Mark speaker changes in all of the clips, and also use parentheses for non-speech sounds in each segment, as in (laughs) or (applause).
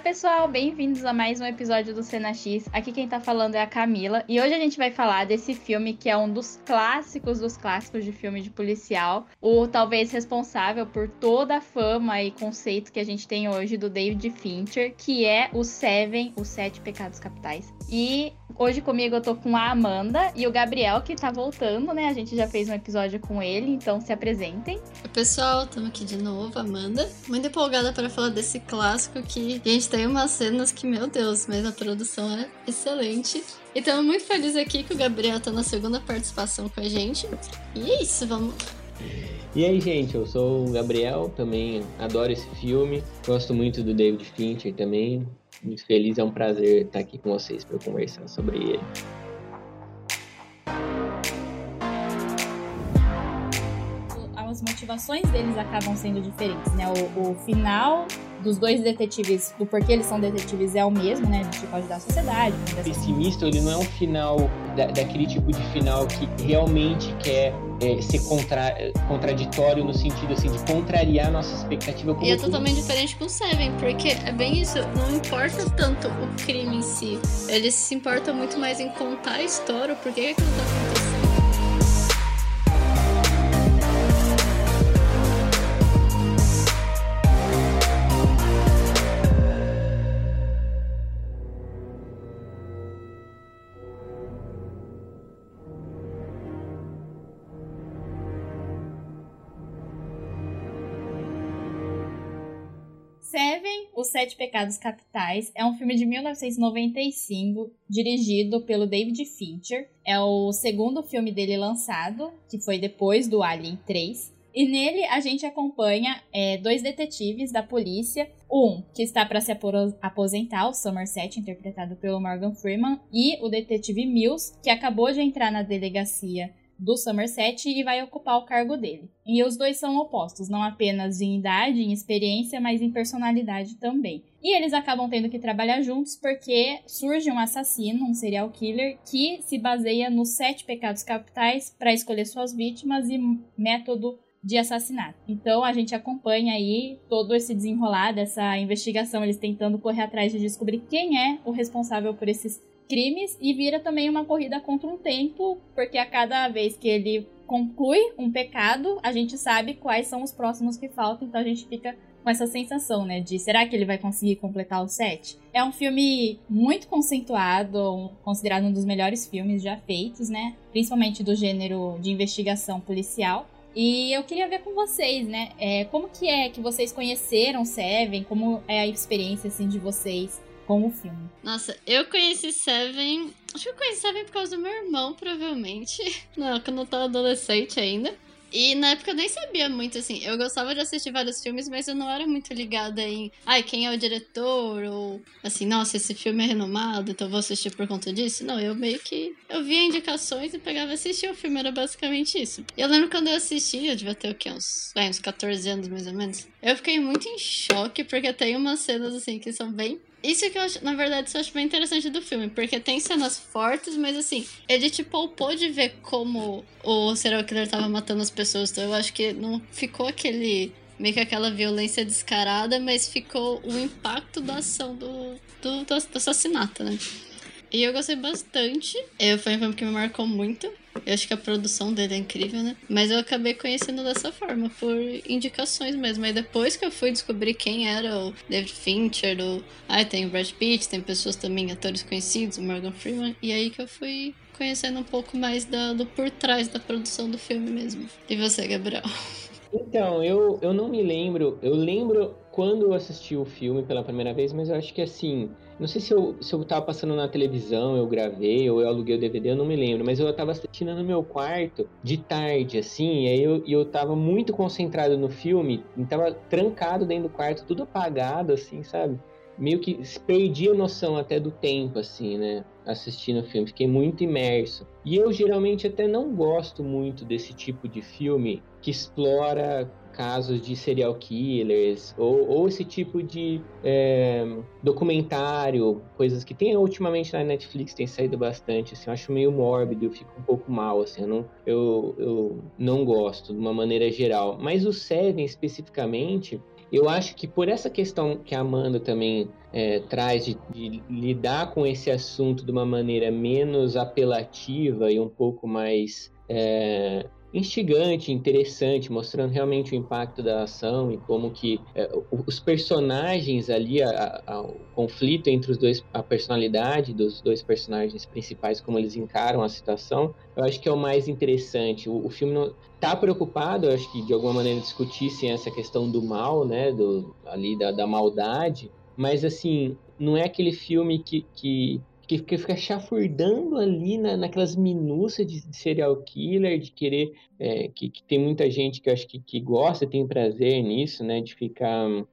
Speaker 1: pessoal, bem-vindos a mais um episódio do Cena X. Aqui quem tá falando é a Camila e hoje a gente vai falar desse filme que é um dos clássicos dos clássicos de filme de policial, o talvez responsável por toda a fama e conceito que a gente tem hoje do David Fincher, que é o Seven, os Sete Pecados Capitais. E hoje comigo eu tô com a Amanda e o Gabriel que tá voltando, né? A gente já fez um episódio com ele, então se apresentem.
Speaker 2: Oi, pessoal, estamos aqui de novo, Amanda. Muito empolgada para falar desse clássico que a gente tem umas cenas que, meu Deus, mas a produção é excelente. E estamos muito felizes aqui que o Gabriel tá na segunda participação com a gente. E é isso, vamos.
Speaker 3: E aí, gente, eu sou o Gabriel, também adoro esse filme, gosto muito do David Fincher também. Muito feliz, é um prazer estar aqui com vocês para conversar sobre ele.
Speaker 1: As motivações deles acabam sendo diferentes, né? O, o final dos dois detetives, do porquê eles são detetives é o mesmo, né? De tipo ajudar a sociedade.
Speaker 3: Pessimista, ele não é um final da, daquele tipo de final que realmente quer é, ser contra, contraditório no sentido assim de contrariar a nossa expectativa.
Speaker 2: e é totalmente diferente com Seven, porque é bem isso. Não importa tanto o crime em si, eles se importam muito mais em contar a história, o porquê que aquilo tá acontecendo.
Speaker 1: Os Sete Pecados Capitais, é um filme de 1995, dirigido pelo David Fincher. É o segundo filme dele lançado, que foi depois do Alien 3. E nele a gente acompanha é, dois detetives da polícia. Um que está para se aposentar, o Somerset, interpretado pelo Morgan Freeman, e o detetive Mills, que acabou de entrar na delegacia do Somerset e vai ocupar o cargo dele. E os dois são opostos, não apenas em idade, em experiência, mas em personalidade também. E eles acabam tendo que trabalhar juntos porque surge um assassino, um serial killer, que se baseia nos sete pecados capitais para escolher suas vítimas e método de assassinato. Então a gente acompanha aí todo esse desenrolar dessa investigação, eles tentando correr atrás de descobrir quem é o responsável por esses crimes e vira também uma corrida contra um tempo, porque a cada vez que ele conclui um pecado, a gente sabe quais são os próximos que faltam, então a gente fica com essa sensação, né, de será que ele vai conseguir completar o set? É um filme muito conceituado, considerado um dos melhores filmes já feitos, né, principalmente do gênero de investigação policial. E eu queria ver com vocês, né, é, como que é que vocês conheceram Seven, como é a experiência, assim, de vocês com o filme.
Speaker 2: Nossa, eu conheci Seven. Acho que eu conheci Seven por causa do meu irmão, provavelmente. (laughs) Não, quando eu tava adolescente ainda. E na época eu nem sabia muito, assim. Eu gostava de assistir vários filmes, mas eu não era muito ligada em. Ai, quem é o diretor? Ou assim, nossa, esse filme é renomado, então vou assistir por conta disso. Não, eu meio que. Eu via indicações e pegava e assistia o filme, era basicamente isso. E eu lembro quando eu assisti, eu devia ter o quê? Uns, é, uns 14 anos mais ou menos. Eu fiquei muito em choque, porque tem umas cenas, assim, que são bem isso que eu acho, na verdade, isso eu acho bem interessante do filme, porque tem cenas fortes, mas assim, ele te poupou de ver como o serial killer tava matando as pessoas. Então eu acho que não ficou aquele. meio que aquela violência descarada, mas ficou o impacto da ação do, do, do assassinato, né? E eu gostei bastante. Eu, foi um filme que me marcou muito. Eu acho que a produção dele é incrível, né? Mas eu acabei conhecendo dessa forma, por indicações mesmo. Aí depois que eu fui descobrir quem era o David Fincher, o... Ah, tem o Brad Pitt, tem pessoas também, atores conhecidos, o Morgan Freeman. E aí que eu fui conhecendo um pouco mais da, do por trás da produção do filme mesmo. E você, Gabriel?
Speaker 3: Então, eu, eu não me lembro. Eu lembro quando eu assisti o filme pela primeira vez, mas eu acho que assim. Não sei se eu, se eu tava passando na televisão, eu gravei, ou eu aluguei o DVD, eu não me lembro, mas eu tava assistindo no meu quarto de tarde, assim, e aí eu, eu tava muito concentrado no filme, e tava trancado dentro do quarto, tudo apagado, assim, sabe? Meio que perdi a noção até do tempo, assim, né? Assistindo o filme, fiquei muito imerso. E eu geralmente até não gosto muito desse tipo de filme que explora casos de serial killers ou, ou esse tipo de é, documentário, coisas que tem ultimamente na Netflix tem saído bastante, assim, eu acho meio mórbido, eu fico um pouco mal, assim, eu não, eu, eu não gosto de uma maneira geral. Mas o Seven especificamente, eu acho que por essa questão que a Amanda também é, traz de, de, lidar com esse assunto de uma maneira menos apelativa e um pouco mais é, instigante, interessante, mostrando realmente o impacto da ação e como que é, os personagens ali, a, a, o conflito entre os dois, a personalidade dos dois personagens principais, como eles encaram a situação, eu acho que é o mais interessante. O, o filme não tá preocupado, eu acho que de alguma maneira discutissem essa questão do mal, né, do ali da, da maldade, mas assim não é aquele filme que, que que, que fica chafurdando ali na, naquelas minúcias de, de, serial killer, de querer. É, que, que, tem muita gente que eu acho que, que gosta, tem prazer nisso, né? De ficar hum,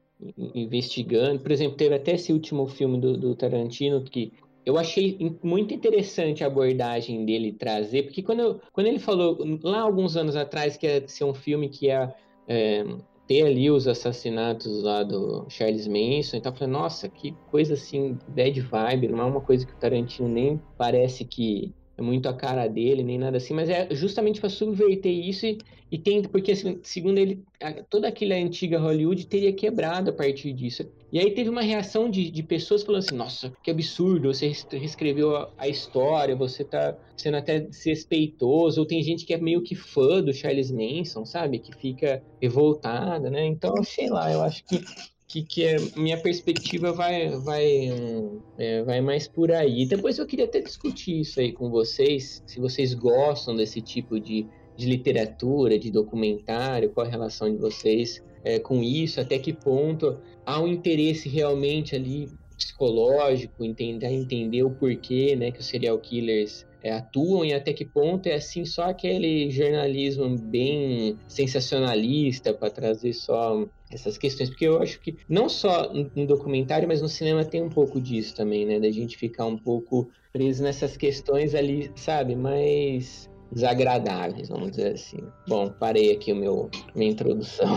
Speaker 3: investigando. Por exemplo, teve até esse último filme do, do Tarantino que eu achei muito interessante a abordagem dele trazer, porque quando, eu, quando ele falou lá alguns anos atrás que ia ser um filme que ia é, ter ali os assassinatos lá do Charles Manson, então eu falei, nossa, que coisa assim, bad vibe, não é uma coisa que o Tarantino nem parece que é muito a cara dele, nem nada assim, mas é justamente para subverter isso e, e porque assim, segundo ele, toda aquela antiga Hollywood teria quebrado a partir disso. E aí teve uma reação de, de pessoas falando assim, nossa, que absurdo, você reescreveu a, a, história, você tá sendo até desrespeitoso, ou tem gente que é meio que fã do Charles Manson, sabe, que fica revoltada, né, então, sei lá, eu acho que que, que é, minha perspectiva vai, vai, é, vai mais por aí. Depois eu queria até discutir isso aí com vocês, se vocês gostam desse tipo de, de literatura, de documentário, qual a relação de vocês é, com isso, até que ponto há um interesse realmente ali psicológico, entender, entender o porquê né, que os serial killers é, atuam? E até que ponto é assim só aquele jornalismo bem sensacionalista para trazer só essas questões, porque eu acho que não só no documentário, mas no cinema tem um pouco disso também, né, da gente ficar um pouco preso nessas questões ali, sabe, mais desagradáveis, vamos dizer assim. Bom, parei aqui o meu minha introdução.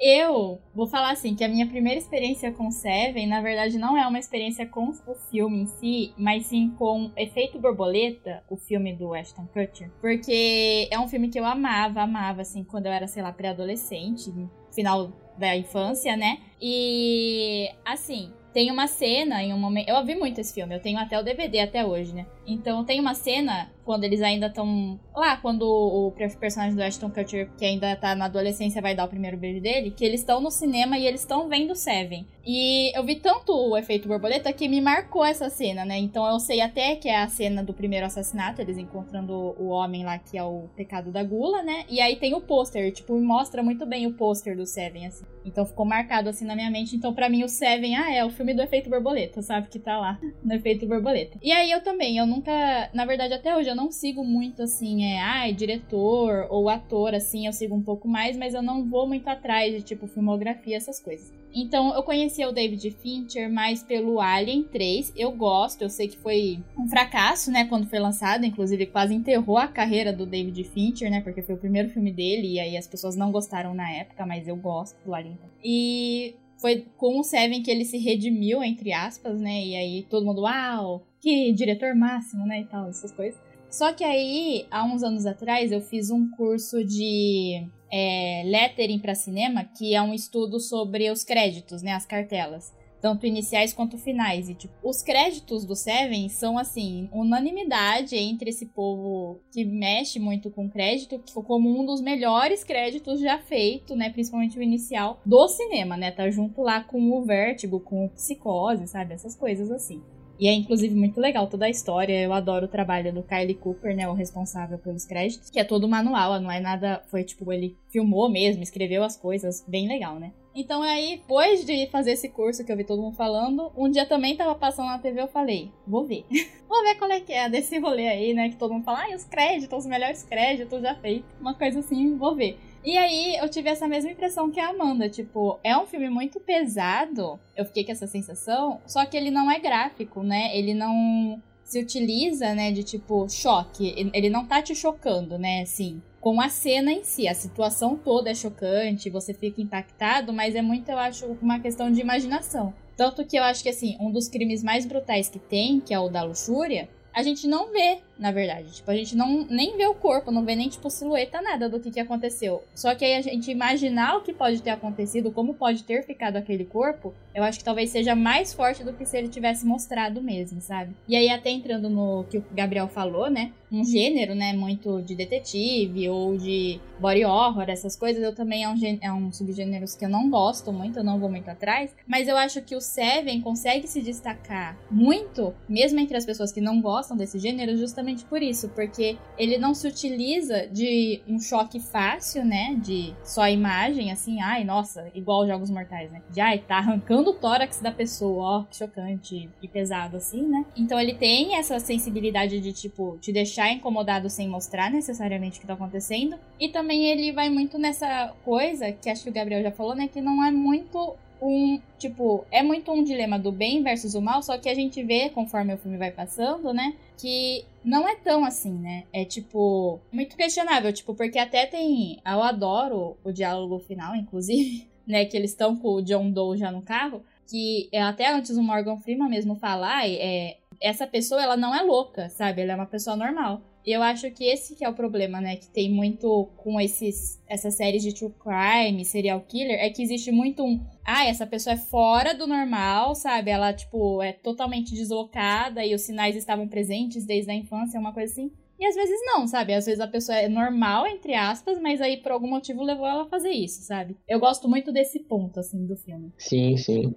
Speaker 1: Eu vou falar assim, que a minha primeira experiência com Seven, na verdade, não é uma experiência com o filme em si, mas sim com Efeito Borboleta, o filme do Ashton Kutcher. Porque é um filme que eu amava, amava, assim, quando eu era, sei lá, pré-adolescente, final da infância, né? E, assim, tem uma cena em um momento. Eu vi muito esse filme, eu tenho até o DVD até hoje, né? Então tem uma cena quando eles ainda estão lá, quando o personagem do Ashton Kutcher, que ainda tá na adolescência, vai dar o primeiro beijo dele, que eles estão no cinema e eles estão vendo Seven. E eu vi tanto o efeito borboleta que me marcou essa cena, né? Então eu sei até que é a cena do primeiro assassinato, eles encontrando o homem lá que é o pecado da gula, né? E aí tem o pôster, tipo, mostra muito bem o pôster do Seven, assim. Então ficou marcado assim na minha mente. Então para mim o Seven, ah, é o filme do efeito borboleta, sabe? Que tá lá no efeito borboleta. E aí eu também, eu nunca, na verdade até hoje eu não sigo muito assim, é, ai, diretor ou ator, assim, eu sigo um pouco mais, mas eu não vou muito atrás de tipo filmografia, essas coisas. Então, eu conhecia o David Fincher mais pelo Alien 3. Eu gosto, eu sei que foi um fracasso, né, quando foi lançado, inclusive quase enterrou a carreira do David Fincher, né, porque foi o primeiro filme dele e aí as pessoas não gostaram na época, mas eu gosto do Alien. E foi com o Seven que ele se redimiu, entre aspas, né, e aí todo mundo, uau, que diretor máximo, né, e tal, essas coisas. Só que aí, há uns anos atrás, eu fiz um curso de é, lettering para cinema, que é um estudo sobre os créditos, né, as cartelas, tanto iniciais quanto finais. E tipo, os créditos do Seven são assim unanimidade entre esse povo que mexe muito com crédito, como um dos melhores créditos já feito, né, principalmente o inicial do cinema, né, tá junto lá com o Vértigo, com o Psicose, sabe, essas coisas assim. E é inclusive muito legal toda a história. Eu adoro o trabalho do Kylie Cooper, né, o responsável pelos créditos, que é todo manual, não é nada, foi tipo ele filmou mesmo, escreveu as coisas, bem legal, né? Então aí, depois de fazer esse curso que eu vi todo mundo falando, um dia também tava passando na TV, eu falei, vou ver. (laughs) vou ver qual é que é desse rolê aí, né, que todo mundo fala, ai, os créditos, os melhores créditos já feitos, uma coisa assim, vou ver. E aí eu tive essa mesma impressão que a Amanda, tipo, é um filme muito pesado, eu fiquei com essa sensação, só que ele não é gráfico, né? Ele não se utiliza, né, de tipo choque, ele não tá te chocando, né, assim, com a cena em si, a situação toda é chocante, você fica impactado, mas é muito, eu acho, uma questão de imaginação. Tanto que eu acho que, assim, um dos crimes mais brutais que tem, que é o da luxúria, a gente não vê na verdade. Tipo, a gente não nem vê o corpo, não vê nem, tipo, silhueta, nada do que, que aconteceu. Só que aí a gente imaginar o que pode ter acontecido, como pode ter ficado aquele corpo, eu acho que talvez seja mais forte do que se ele tivesse mostrado mesmo, sabe? E aí, até entrando no que o Gabriel falou, né? Um gênero, né? Muito de detetive ou de body horror, essas coisas, eu também é um, é um subgênero que eu não gosto muito, eu não vou muito atrás. Mas eu acho que o Seven consegue se destacar muito, mesmo entre as pessoas que não gostam desse gênero, justamente por isso, porque ele não se utiliza de um choque fácil, né? De só imagem, assim, ai, nossa, igual Jogos Mortais, né? De ai, tá arrancando do o tórax da pessoa, ó, que chocante e pesado assim, né? Então ele tem essa sensibilidade de, tipo, te deixar incomodado sem mostrar necessariamente o que tá acontecendo. E também ele vai muito nessa coisa, que acho que o Gabriel já falou, né? Que não é muito um, tipo, é muito um dilema do bem versus o mal, só que a gente vê, conforme o filme vai passando, né, que não é tão assim, né? É, tipo, muito questionável, tipo, porque até tem, eu adoro o diálogo final, inclusive, (laughs) né, que eles estão com o John Doe já no carro, que é até antes o Morgan Freeman mesmo falar, é, essa pessoa ela não é louca, sabe? Ela é uma pessoa normal. E eu acho que esse que é o problema, né? Que tem muito com esses, essas séries de true crime, serial killer, é que existe muito um. Ah, essa pessoa é fora do normal, sabe? Ela, tipo, é totalmente deslocada e os sinais estavam presentes desde a infância, uma coisa assim. E às vezes não, sabe? Às vezes a pessoa é normal, entre aspas, mas aí por algum motivo levou ela a fazer isso, sabe? Eu gosto muito desse ponto, assim, do filme.
Speaker 3: Sim, sim.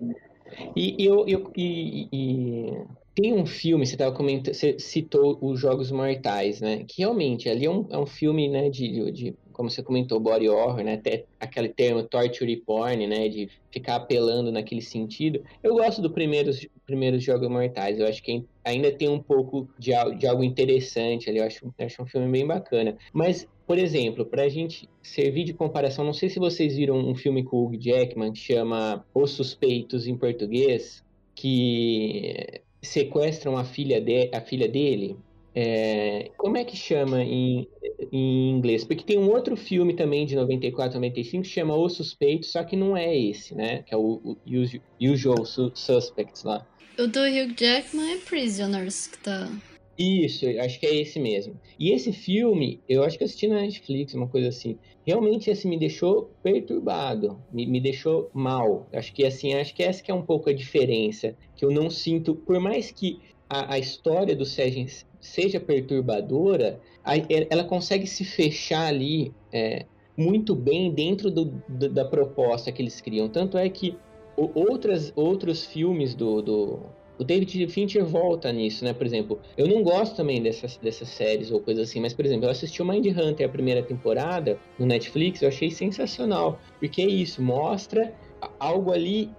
Speaker 3: E, eu, eu, e, e tem um filme, você tava comentando, você citou os Jogos Mortais, né? Que realmente ali é um, é um filme, né, de, de como você comentou, body horror, né? Até aquele termo torture porn, né? De ficar apelando naquele sentido. Eu gosto dos primeiros, primeiros Jogos Mortais. Eu acho que ainda tem um pouco de, de algo interessante ali. Eu acho, eu acho um filme bem bacana. Mas, por exemplo, pra gente servir de comparação, não sei se vocês viram um filme com o Hugh Jackman que chama Os Suspeitos em português, que sequestram a filha, de, a filha dele é, como é que chama em, em inglês? Porque tem um outro filme também de 94, 95 que chama O Suspeito, só que não é esse, né? Que é o, o Usual Suspects lá.
Speaker 2: O do Hugh Jackman é Prisoners que tá.
Speaker 3: Isso, acho que é esse mesmo. E esse filme, eu acho que assisti na Netflix, uma coisa assim. Realmente esse me deixou perturbado, me, me deixou mal. Acho que assim, acho que essa que é um pouco a diferença, que eu não sinto, por mais que a, a história do Sérgio seja perturbadora, ela consegue se fechar ali é, muito bem dentro do, do, da proposta que eles criam. Tanto é que outras, outros filmes do, do, o David Fincher volta nisso, né? Por exemplo, eu não gosto também dessas, dessas séries ou coisas assim, mas, por exemplo, eu assisti o Mind Hunter a primeira temporada no Netflix, eu achei sensacional, porque é isso, mostra algo ali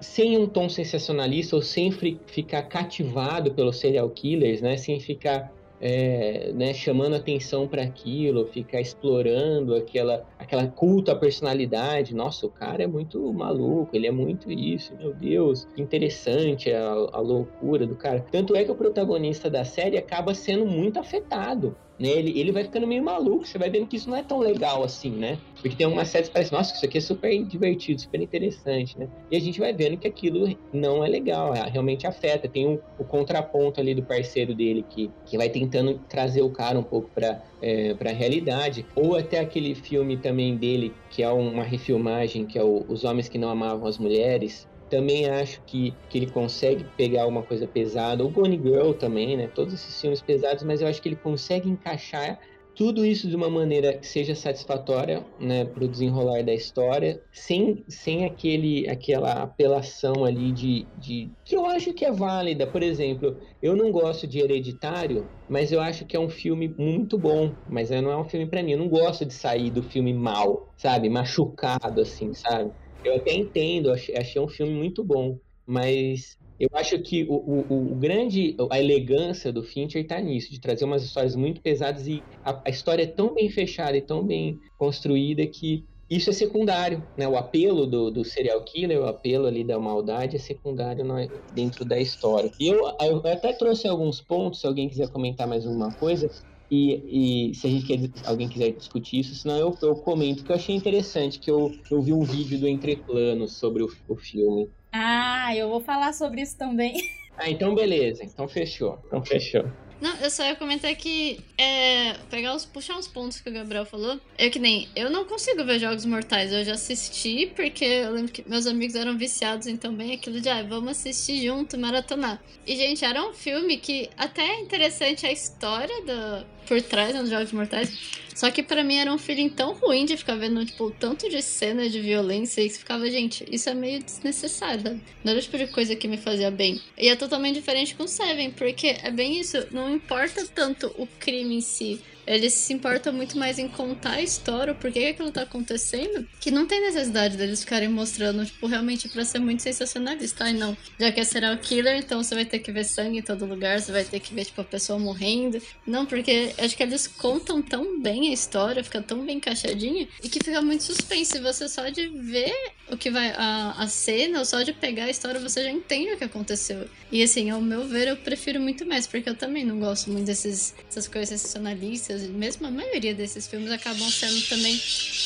Speaker 3: sem um tom sensacionalista ou sem ficar cativado pelos serial killers, né? Sem ficar é, né, chamando atenção para aquilo, ficar explorando aquela, aquela culto à personalidade. Nossa, o cara é muito maluco, ele é muito isso, meu Deus, que interessante a, a loucura do cara. Tanto é que o protagonista da série acaba sendo muito afetado né? Ele, ele vai ficando meio maluco, você vai vendo que isso não é tão legal assim, né? Porque tem uma série que parece, nossa, isso aqui é super divertido, super interessante, né? E a gente vai vendo que aquilo não é legal, é, realmente afeta. Tem o, o contraponto ali do parceiro dele que, que vai tentando trazer o cara um pouco para é, para a realidade. Ou até aquele filme também dele, que é uma refilmagem, que é o Os Homens que Não Amavam as Mulheres, também acho que, que ele consegue pegar uma coisa pesada. O Gone Girl também, né? Todos esses filmes pesados, mas eu acho que ele consegue encaixar tudo isso de uma maneira que seja satisfatória né, para o desenrolar da história, sem, sem aquele, aquela apelação ali de, de. que eu acho que é válida. Por exemplo, eu não gosto de Hereditário, mas eu acho que é um filme muito bom, mas não é um filme para mim. Eu não gosto de sair do filme mal, sabe? Machucado, assim, sabe? Eu até entendo, achei, achei um filme muito bom, mas eu acho que o, o, o, grande, a elegância do Fincher está nisso, de trazer umas histórias muito pesadas e a, a, história é tão bem fechada e tão bem construída que isso é secundário, né? O apelo do, do serial killer, o apelo ali da maldade é secundário dentro da história. E eu, eu até trouxe alguns pontos, se alguém quiser comentar mais alguma coisa, e, e, se a gente quer, alguém quiser discutir isso, senão eu, eu comento que eu achei interessante, que eu, eu vi um vídeo do Entreplanos sobre o, o filme.
Speaker 1: Ah, eu vou falar sobre isso também. (laughs)
Speaker 3: Ah, então beleza. Então fechou. Então fechou.
Speaker 2: Não, eu só ia comentar que é, pegar os, puxar uns pontos que o Gabriel falou. Eu que nem, eu não consigo ver Jogos Mortais. Eu já assisti porque eu lembro que meus amigos eram viciados, então bem aquilo de, ah, vamos assistir junto, maratonar. E, gente, era um filme que até é interessante a história do, por trás dos Jogos Mortais. Só que para mim era um feeling tão ruim de ficar vendo, tipo, tanto de cena de violência e que ficava, gente, isso é meio desnecessário? Não era o tipo de coisa que me fazia bem. E é totalmente diferente com Seven, porque é bem isso, não importa tanto o crime em si, eles se importam muito mais em contar a história, o porquê que aquilo tá acontecendo, que não tem necessidade deles ficarem mostrando, tipo, realmente pra ser muito sensacionalista. Ai, não, já que é serial killer, então você vai ter que ver sangue em todo lugar, você vai ter que ver, tipo, a pessoa morrendo. Não, porque acho que eles contam tão bem a história, fica tão bem encaixadinha, e que fica muito suspense. Você só de ver o que vai, a, a cena, ou só de pegar a história, você já entende o que aconteceu. E assim, ao meu ver, eu prefiro muito mais, porque eu também não gosto muito desses, dessas coisas sensacionalistas mesmo a maioria desses filmes acabam sendo também.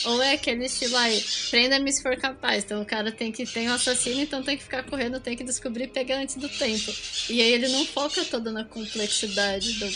Speaker 2: Ou é aquele estilo aí, prenda-me se for capaz. Então o cara tem que ter um assassino, então tem que ficar correndo, tem que descobrir e pegar antes do tempo. E aí ele não foca toda na complexidade do,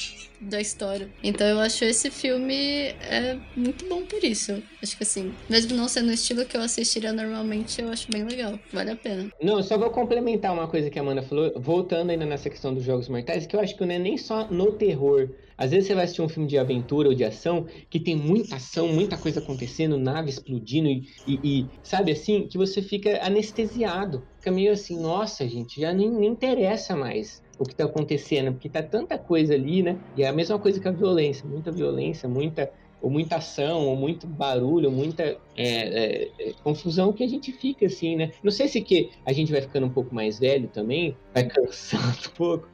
Speaker 2: da história. Então eu acho esse filme é muito bom por isso. Acho que assim, mesmo não sendo o estilo que eu assistiria normalmente, eu acho bem legal. Vale a pena.
Speaker 3: Não, só vou complementar uma coisa que a Amanda falou, voltando ainda nessa questão dos jogos mortais, que eu acho que não é nem só no terror. Às vezes você vai assistir um filme de aventura ou de ação que tem muita ação, muita coisa acontecendo, nave explodindo e, e, e sabe assim, que você fica anestesiado. Fica meio assim, nossa, gente, já nem, nem interessa mais o que está acontecendo, porque tá tanta coisa ali, né? E é a mesma coisa que a violência, muita violência, muita ou muita ação, ou muito barulho, ou muita é, é, é, confusão que a gente fica assim, né? Não sei se que a gente vai ficando um pouco mais velho também, vai cansando um pouco,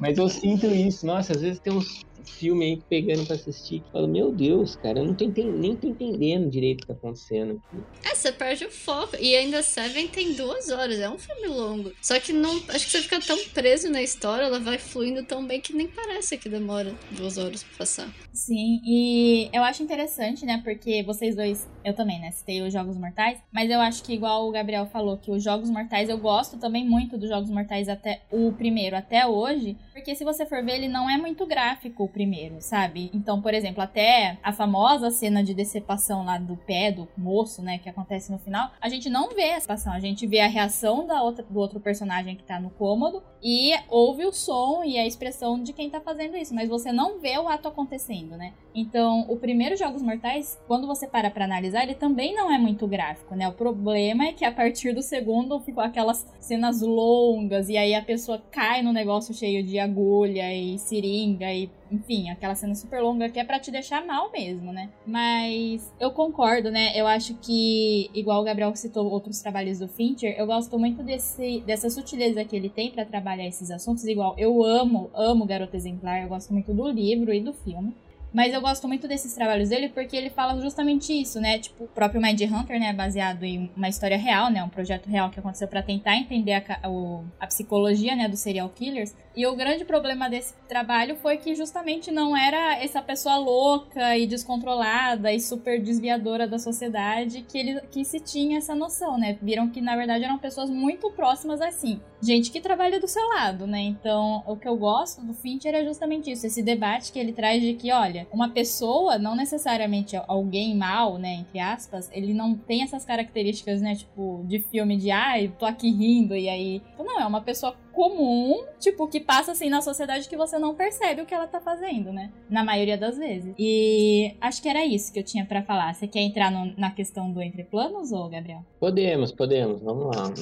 Speaker 3: mas eu sinto isso. Nossa, às vezes tem uns filme aí pegando pra assistir que fala, meu Deus, cara, eu não tô nem tô entendendo direito o que tá acontecendo aqui.
Speaker 2: É, você perde o foco. E ainda Seven tem duas horas, é um filme longo. Só que não. Acho que você fica tão preso na história, ela vai fluindo tão bem que nem parece que demora duas horas pra passar.
Speaker 1: Sim, e eu acho interessante, né? Porque vocês dois, eu também, né? Citei os Jogos Mortais, mas eu acho que, igual o Gabriel falou, que os Jogos Mortais eu gosto também muito dos Jogos Mortais até o primeiro até hoje, porque se você for ver, ele não é muito gráfico primeiro, sabe? Então, por exemplo, até a famosa cena de decepção lá do pé do moço, né, que acontece no final, a gente não vê essa decepção, a gente vê a reação da outra, do outro personagem que tá no cômodo e ouve o som e a expressão de quem tá fazendo isso, mas você não vê o ato acontecendo, né? Então, o primeiro Jogos Mortais, quando você para pra analisar, ele também não é muito gráfico, né? O problema é que a partir do segundo ficou aquelas cenas longas e aí a pessoa cai no negócio cheio de agulha e seringa e enfim, aquela cena super longa que é para te deixar mal mesmo, né? Mas eu concordo, né? Eu acho que, igual o Gabriel citou outros trabalhos do Fincher, eu gosto muito desse, dessa sutileza que ele tem para trabalhar esses assuntos. Igual, eu amo, amo Garota Exemplar, eu gosto muito do livro e do filme. Mas eu gosto muito desses trabalhos dele porque ele fala justamente isso, né? Tipo, o próprio Mind Hunter, né? Baseado em uma história real, né? Um projeto real que aconteceu para tentar entender a, o, a psicologia, né? Dos serial killers. E o grande problema desse trabalho foi que justamente não era essa pessoa louca e descontrolada e super desviadora da sociedade que ele que se tinha essa noção, né? Viram que na verdade eram pessoas muito próximas assim, gente que trabalha do seu lado, né? Então, o que eu gosto do Fincher é justamente isso, esse debate que ele traz de que, olha, uma pessoa, não necessariamente alguém mal, né, entre aspas, ele não tem essas características, né, tipo, de filme de, ai, ah, tô aqui rindo e aí, não, é uma pessoa comum, tipo, que passa assim na sociedade que você não percebe o que ela tá fazendo, né? Na maioria das vezes. E acho que era isso que eu tinha para falar. Você quer entrar no, na questão do entre planos, ou Gabriel?
Speaker 3: Podemos, podemos, vamos lá.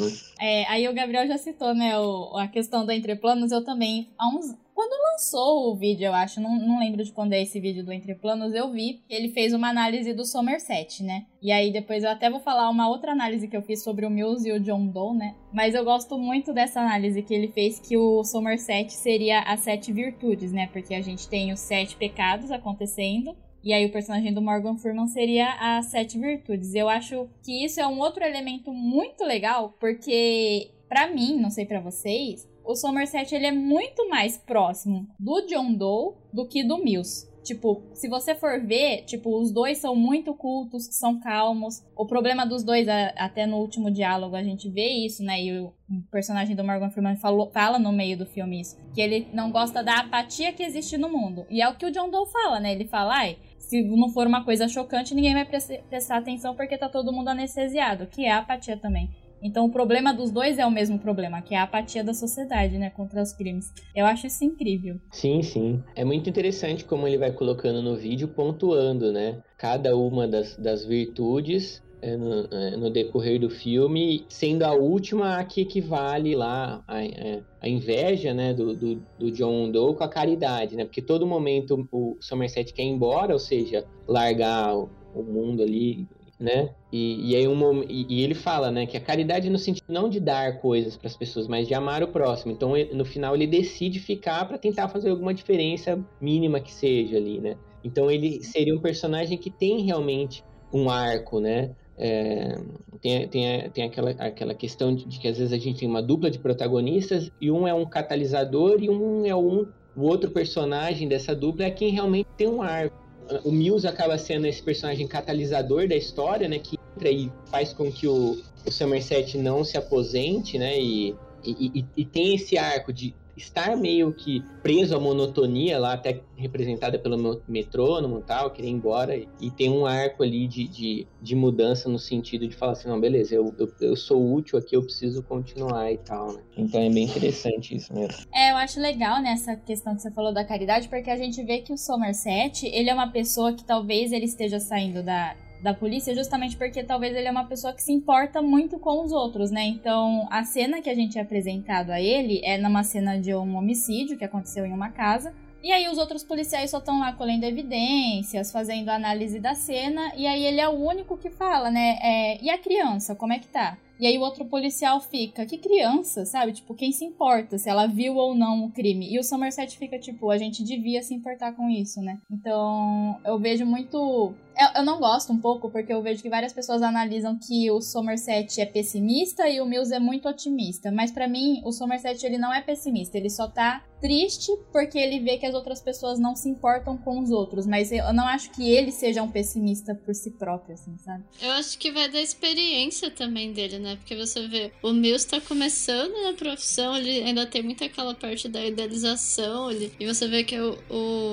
Speaker 1: É, aí o Gabriel já citou, né, o, a questão do entre planos, eu também, há uns, quando lançou o vídeo, eu acho, não, não lembro de quando é esse vídeo do Entre Planos, eu vi. Ele fez uma análise do Somerset, né? E aí depois eu até vou falar uma outra análise que eu fiz sobre o Mills e o John Doe, né? Mas eu gosto muito dessa análise que ele fez, que o Somerset seria as sete virtudes, né? Porque a gente tem os sete pecados acontecendo. E aí o personagem do Morgan Freeman seria as sete virtudes. Eu acho que isso é um outro elemento muito legal, porque para mim, não sei para vocês, o Somerset ele é muito mais próximo do John Doe do que do Mills. Tipo, se você for ver, tipo, os dois são muito cultos, são calmos. O problema dos dois, até no último diálogo, a gente vê isso, né? E o personagem do Morgan Freeman falou, fala no meio do filme isso. Que ele não gosta da apatia que existe no mundo. E é o que o John Doe fala, né? Ele fala, ai, se não for uma coisa chocante, ninguém vai prestar atenção porque tá todo mundo anestesiado, que é apatia também. Então o problema dos dois é o mesmo problema, que é a apatia da sociedade, né, contra os crimes. Eu acho isso incrível.
Speaker 3: Sim, sim. É muito interessante como ele vai colocando no vídeo, pontuando, né, cada uma das, das virtudes é, no, é, no, decorrer do filme, sendo a última a que equivale lá a, é, a inveja né, do, do, do, John Doe com a caridade, né? Porque todo momento o Somerset quer ir embora, ou seja, largar o, o mundo ali né? E, e aí um, e, e, ele fala, né, que a caridade no sentido não de dar coisas para as pessoas, mas de amar o próximo. Então, ele, no final ele decide ficar para tentar fazer alguma diferença mínima que seja ali, né? Então ele seria um personagem que tem realmente um arco, né? É, tem, tem, tem aquela, aquela questão de, de, que às vezes a gente tem uma dupla de protagonistas e um é um catalisador e um é um o outro personagem dessa dupla é quem realmente tem um arco o Mills acaba sendo esse personagem catalisador da história, né? Que entra e faz com que o, o Somerset não se aposente, né? E, e, e, e tem esse arco de estar meio que preso à monotonia lá, até representada pelo metrônomo e tal, querer ir embora, e tem um arco ali de, de, de mudança no sentido de falar assim, não, beleza, eu, eu, eu, sou útil aqui, eu preciso continuar e tal, né? Então é bem interessante isso mesmo.
Speaker 1: É, eu acho legal nessa questão que você falou da caridade, porque a gente vê que o Somerset, ele é uma pessoa que talvez ele esteja saindo da da polícia, justamente porque talvez ele é uma pessoa que se importa muito com os outros, né? Então, a cena que a gente é apresentado a ele é numa cena de um homicídio que aconteceu em uma casa. E aí os outros policiais só estão lá colhendo evidências, fazendo análise da cena, e aí ele é o único que fala, né? É, e a criança, como é que tá? E aí o outro policial fica, que criança, sabe? Tipo, quem se importa se ela viu ou não o crime? E o Somerset fica, tipo, a gente devia se importar com isso, né? Então, eu vejo muito eu, eu não gosto um pouco, porque eu vejo que várias pessoas analisam que o Somerset é pessimista e o Mills é muito otimista. Mas para mim, o Somerset ele não é pessimista, ele só tá triste porque ele vê que as outras pessoas não se importam com os outros. Mas eu não acho que ele seja um pessimista por si próprio, assim, sabe?
Speaker 2: Eu acho que vai da experiência também dele, né? Porque você vê, o Mills tá começando na profissão, ele ainda tem muito aquela parte da idealização, ele, e você vê que o,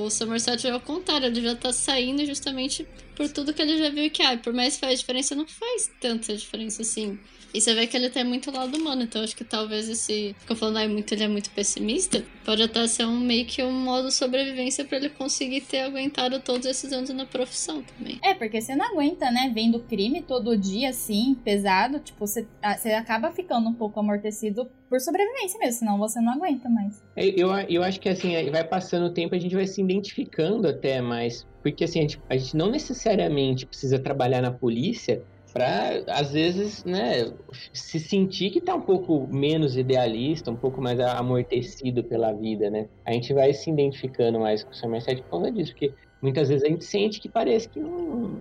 Speaker 2: o Somerset é ao contrário, ele já tá saindo justamente por tudo que ele já viu que, ah, por mais que faz diferença, não faz tanta diferença assim. E você vê que ele tem muito lado humano, então acho que talvez esse. Ficou falando, ah, muito, ele é muito pessimista. Pode até ser um meio que um modo de sobrevivência para ele conseguir ter aguentado todos esses anos na profissão também.
Speaker 1: É, porque você não aguenta, né? Vendo crime todo dia, assim, pesado, tipo, você, ah, você acaba ficando um pouco amortecido por sobrevivência mesmo, senão você não aguenta mais.
Speaker 3: É, eu, eu acho que assim, vai passando o tempo, a gente vai se identificando até mais. Porque assim, a gente, a gente não necessariamente precisa trabalhar na polícia para às vezes, né, se sentir que tá um pouco menos idealista, um pouco mais amortecido pela vida, né? A gente vai se identificando mais com o Somerset por causa disso, porque muitas vezes a gente sente que parece que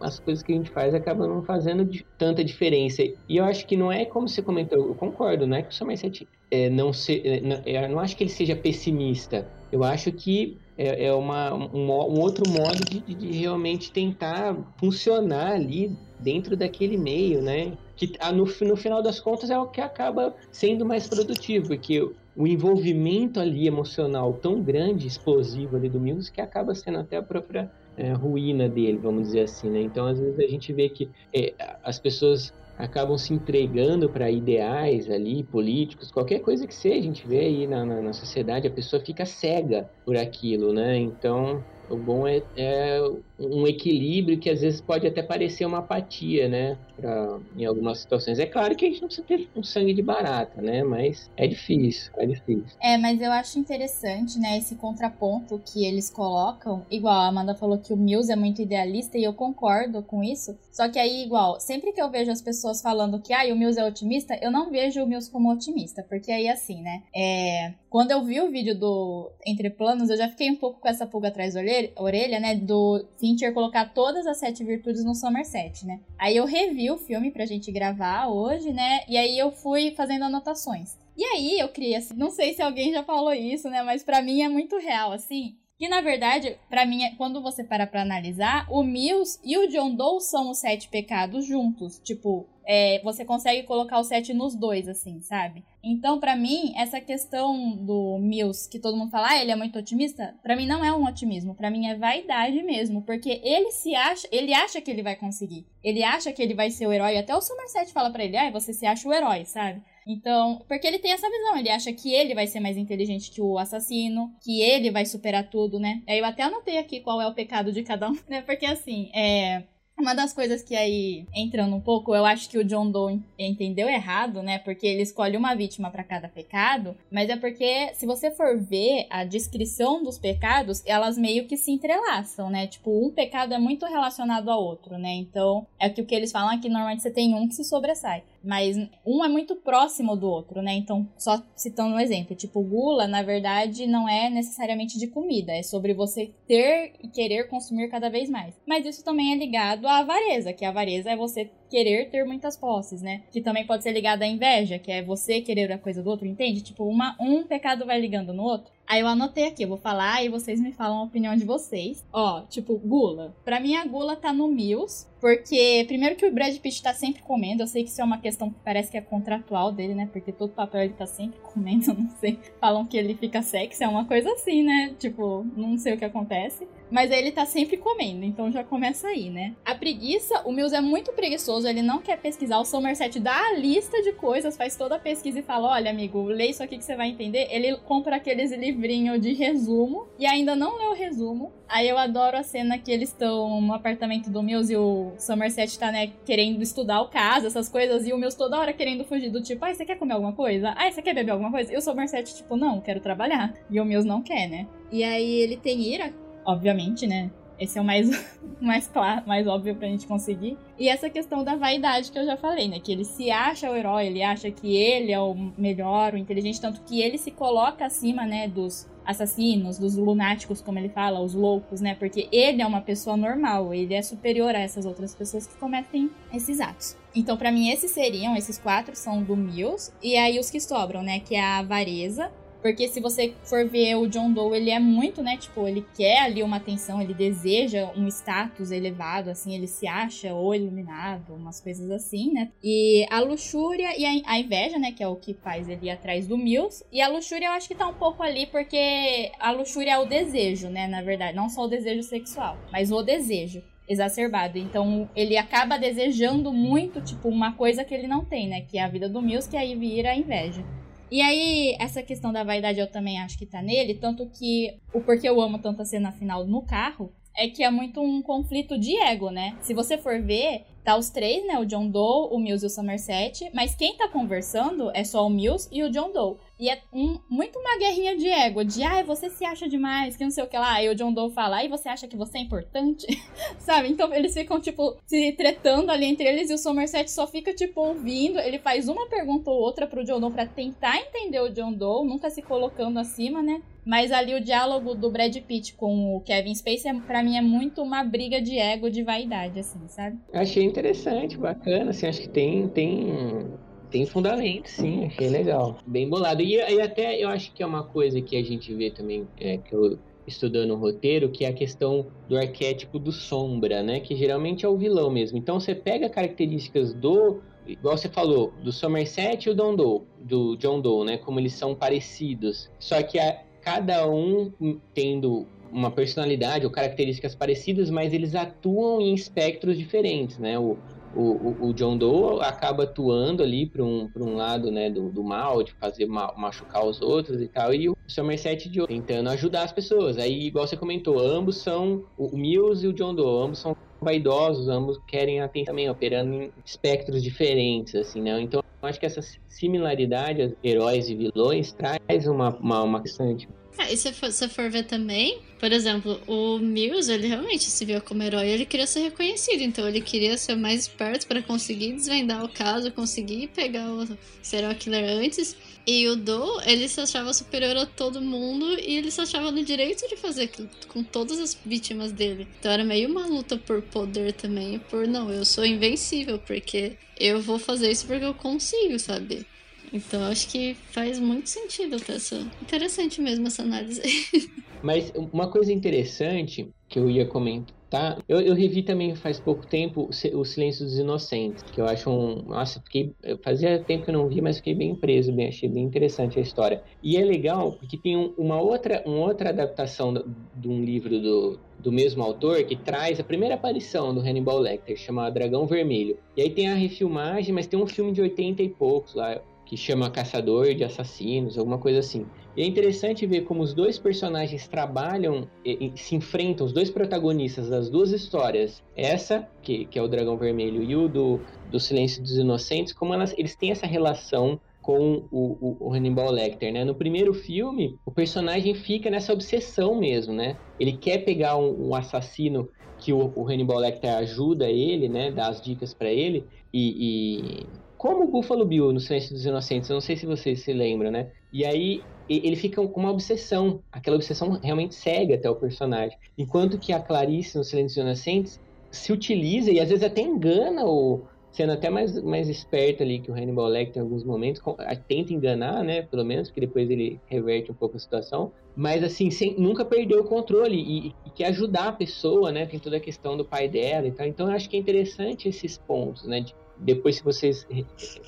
Speaker 3: as coisas que a gente faz acabam não fazendo tanta diferença. E eu acho que não é como você comentou, eu concordo, não é que o Somerset é, não se, não, eu não acho que ele seja pessimista. Eu acho que é, é uma, um, um, outro modo de, de, realmente tentar funcionar ali dentro daquele meio, né? Que ah, no, no final das contas é o que acaba sendo mais produtivo, porque o envolvimento ali emocional tão grande, explosivo ali do Mills, que acaba sendo até a própria é, ruína dele, vamos dizer assim, né? Então, às vezes a gente vê que é, as pessoas acabam se entregando para ideais ali, políticos, qualquer coisa que seja, a gente vê aí na, na, na sociedade, a pessoa fica cega por aquilo, né? Então, o bom é, é, um equilíbrio que às vezes pode até parecer uma apatia, né? Pra, em algumas situações. É claro que a gente não precisa ter um sangue de barata, né? Mas é difícil, é difícil.
Speaker 1: É, mas eu acho interessante, né? Esse contraponto que eles colocam. Igual a Amanda falou que o Mills é muito idealista e eu concordo com isso. Só que aí, igual, sempre que eu vejo as pessoas falando que ah, o Mills é otimista, eu não vejo o Mills como otimista. Porque aí, assim, né? É, quando eu vi o vídeo do Entre Planos, eu já fiquei um pouco com essa pulga atrás da orelha, né? Do Fincher colocar todas as sete virtudes no Somerset, né? Aí eu revi o filme pra gente gravar hoje, né? E aí eu fui fazendo anotações. E aí eu criei assim, não sei se alguém já falou isso, né? Mas para mim é muito real, assim. Que na verdade, para mim, quando você para pra analisar, o Mills e o John Doe são os sete pecados juntos. Tipo, é, você consegue colocar o sete nos dois, assim, sabe? Então, para mim, essa questão do Mills, que todo mundo fala, ah, ele é muito otimista, para mim não é um otimismo, para mim é vaidade mesmo, porque ele se acha, ele acha que ele vai conseguir. Ele acha que ele vai ser o herói, até o Somerset fala para ele, ah, você se acha o herói, sabe? Então, porque ele tem essa visão, ele acha que ele vai ser mais inteligente que o assassino, que ele vai superar tudo, né? Aí eu até anotei aqui qual é o pecado de cada um, (laughs) né? Porque assim, é, uma das coisas que aí, entrando um pouco, eu acho que o John Doe entendeu errado, né? Porque ele escolhe uma vítima para cada pecado, mas é porque, se você for ver a descrição dos pecados, elas meio que se entrelaçam, né? Tipo, um pecado é muito relacionado ao outro, né? Então, é que o que eles falam é que normalmente você tem um que se sobressai. Mas um é muito próximo do outro, né? Então, só citando um exemplo, tipo, gula, na verdade, não é necessariamente de comida, é sobre você ter e querer consumir cada vez mais. Mas isso também é ligado à avareza, que a avareza é você querer ter muitas posses, né? Que também pode ser ligado à inveja, que é você querer a coisa do outro, entende? Tipo, uma, um pecado vai ligando no outro. Aí eu anotei aqui, eu vou falar e vocês me falam a opinião de vocês. Ó, tipo, gula. Pra mim a gula tá no Mills, porque primeiro que o Brad Pitt tá sempre comendo, eu sei que isso é uma questão que parece que é contratual dele, né? Porque todo papel ele tá sempre (laughs) comendo, não sei. Falam que ele fica sexy, é uma coisa assim, né? Tipo, não sei o que acontece. Mas aí ele tá sempre comendo, então já começa aí, né? A preguiça, o Mills é muito preguiçoso, ele não quer pesquisar. O Somerset dá a lista de coisas, faz toda a pesquisa e fala: olha, amigo, lê isso aqui que você vai entender. Ele compra aqueles livrinhos de resumo e ainda não lê o resumo. Aí eu adoro a cena que eles estão no apartamento do Mills e o Somerset tá, né, querendo estudar o caso, essas coisas, e o Mills toda hora querendo fugir do tipo, ai, você quer comer alguma coisa? Ai, você quer beber alguma coisa? E o Somerset, tipo, não, quero trabalhar. E o Mills não quer, né? E aí ele tem ira, obviamente, né? Esse é o mais, (laughs) mais claro, mais óbvio pra gente conseguir. E essa questão da vaidade que eu já falei, né? Que ele se acha o herói, ele acha que ele é o melhor, o inteligente, tanto que ele se coloca acima, né, dos assassinos, dos lunáticos, como ele fala, os loucos, né? Porque ele é uma pessoa normal, ele é superior a essas outras pessoas que cometem esses atos. Então, para mim, esses seriam, esses quatro são do Mills, e aí os que sobram, né? Que é a avareza, porque se você for ver o John Doe, ele é muito, né? Tipo, ele quer ali uma atenção, ele deseja um status elevado, assim, ele se acha ou iluminado, umas coisas assim, né? E a luxúria e a, inveja, né? Que é o que faz ele ir atrás do Mills. E a luxúria eu acho que tá um pouco ali porque a luxúria é o desejo, né? Na verdade, não só o desejo sexual, mas o desejo exacerbado. Então ele acaba desejando muito, tipo, uma coisa que ele não tem, né? Que é a vida do Mills, que aí vira a inveja. E aí, essa questão da vaidade eu também acho que tá nele, tanto que o porquê eu amo tanto a cena final no carro é que é muito um conflito de ego, né? Se você for ver, Tá os três, né? O John Doe, o Mills e o Somerset. Mas quem tá conversando é só o Mills e o John Doe. E é um, muito uma guerrinha de ego, de ai, ah, você se acha demais, que não sei o que lá. Aí o John Doe fala, ai, você acha que você é importante? (laughs) Sabe? Então eles ficam, tipo, se tretando ali entre eles e o Somerset só fica, tipo, ouvindo. Ele faz uma pergunta ou outra pro John Doe pra tentar entender o John Doe, nunca se colocando acima, né? Mas ali o diálogo do Brad Pitt com o Kevin Spacey, é, para mim, é muito uma briga de ego, de vaidade, assim, sabe?
Speaker 3: Achei interessante, bacana, assim, acho que tem, tem, tem fundamento, sim, achei legal. Bem bolado. E, e até eu acho que é uma coisa que a gente vê também, é, que eu estudando o roteiro, que é a questão do arquétipo do sombra, né? Que geralmente é o vilão mesmo. Então você pega características do igual você falou, do Somerset e o Don Doe, do John Doe, né? Como eles são parecidos. Só que a, cada um tendo uma personalidade ou características parecidas, mas eles atuam em espectros diferentes, né? O, o, o John Doe acaba atuando ali para um, um lado né, do, do mal, de fazer mal, machucar os outros e tal, e o Somerset de tentando ajudar as pessoas. Aí, igual você comentou, ambos são o Mills e o John Doe, ambos são vaidosos, ambos querem atenção também, operando em espectros diferentes, assim, né? Então, eu acho que essa similaridade, heróis e vilões, traz uma, uma, uma questão de
Speaker 2: ah, e se você for ver também, por exemplo, o Mills, ele realmente se viu como herói, ele queria ser reconhecido, então ele queria ser mais esperto para conseguir desvendar o caso, conseguir pegar o serial killer antes. E o Do, ele se achava superior a todo mundo e ele se achava no direito de fazer aquilo com todas as vítimas dele. Então era meio uma luta por poder também, por não, eu sou invencível, porque eu vou fazer isso porque eu consigo, sabe? Então acho que faz muito sentido essa. Interessante mesmo essa análise. (laughs)
Speaker 3: Mas uma coisa interessante que eu ia comentar? Eu, eu revi também faz pouco tempo O Silêncio dos Inocentes, que eu acho um. Nossa, fiquei. Fazia tempo que eu não vi, mas fiquei bem preso, bem, achei bem interessante a história. E é legal porque tem um, uma, outra, uma outra adaptação de um livro do, do mesmo autor que traz a primeira aparição do Hannibal Lecter, chamado Dragão Vermelho. E aí tem a refilmagem, mas tem um filme de 80 e poucos lá, que chama Caçador de Assassinos, alguma coisa assim. E é interessante ver como os dois personagens trabalham e, e, se enfrentam, os dois protagonistas das duas histórias, essa, que, que é o Dragão Vermelho, e o do, do Silêncio dos Inocentes, como elas, eles têm essa relação com o, o, o, Hannibal Lecter, né? No primeiro filme, o personagem fica nessa obsessão mesmo, né? Ele quer pegar um, um assassino que o, o, Hannibal Lecter ajuda ele, né? Dá as dicas para ele e, e, como o Buffalo Bill no Silêncio dos Inocentes, eu não sei se vocês se lembram, né? E aí ele fica com uma obsessão, aquela obsessão realmente cega até o personagem. Enquanto que a Clarice no Silêncio dos Inocentes se utiliza e às vezes até engana o sendo até mais, mais esperta ali que o Hannibal Lecter em alguns momentos, tenta enganar, né, pelo menos, porque depois ele reverte um pouco a situação, mas assim, sem, nunca perdeu o controle e, e, quer ajudar a pessoa, né, tem toda a questão do pai dela e tal, então eu acho que é interessante esses pontos, né, de depois se vocês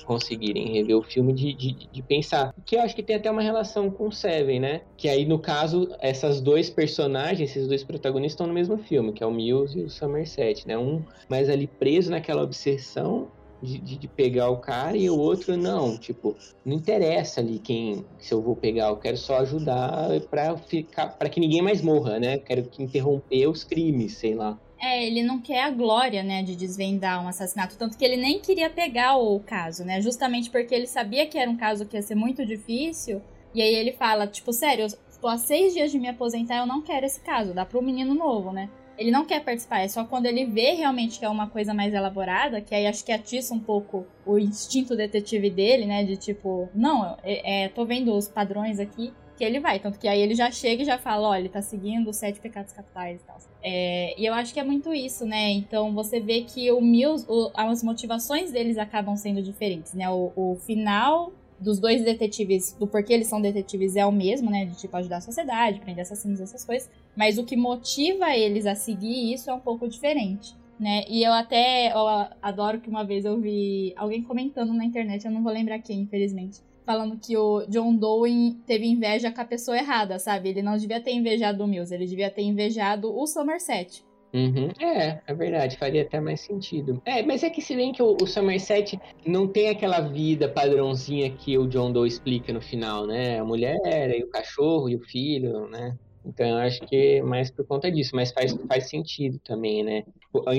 Speaker 3: conseguirem rever o filme, de, de, de, pensar. Que eu acho que tem até uma relação com Seven, né? Que aí, no caso, essas dois personagens, esses dois protagonistas estão no mesmo filme, que é o Mills e o Somerset, né? Um mais ali preso naquela obsessão de, de, de, pegar o cara e o outro não, tipo, não interessa ali quem se eu vou pegar, eu quero só ajudar para ficar para que ninguém mais morra, né? Quero interromper os crimes, sei lá.
Speaker 1: É, ele não quer a glória, né, de desvendar um assassinato. Tanto que ele nem queria pegar o caso, né? Justamente porque ele sabia que era um caso que ia ser muito difícil. E aí ele fala, tipo, sério, eu tô há seis dias de me aposentar, eu não quero esse caso. Dá pro menino novo, né? Ele não quer participar, é só quando ele vê realmente que é uma coisa mais elaborada, que aí acho que atiça um pouco o instinto detetive dele, né? De tipo, não, é, é tô vendo os padrões aqui que ele vai. Tanto que aí ele já chega e já fala, ó, ele tá seguindo os sete pecados capitais e tal. É, e eu acho que é muito isso, né? Então você vê que o Mills, o, as motivações deles acabam sendo diferentes, né? O, o, final dos dois detetives, do porquê eles são detetives é o mesmo, né? De tipo ajudar a sociedade, prender assassinos, essas coisas. Mas o que motiva eles a seguir isso é um pouco diferente. Né? E eu até eu adoro que uma vez eu vi alguém comentando na internet, eu não vou lembrar quem, infelizmente, falando que o John Doe teve inveja com a pessoa errada, sabe? Ele não devia ter invejado o Mills, ele devia ter invejado o Somerset.
Speaker 3: Uhum. É, é verdade, faria até mais sentido. É, mas é que se bem que o, o Somerset não tem aquela vida padrãozinha que o John Doe explica no final, né? A mulher e o cachorro e o filho, né? Então eu acho que é mais por conta disso, mas faz, faz sentido também, né?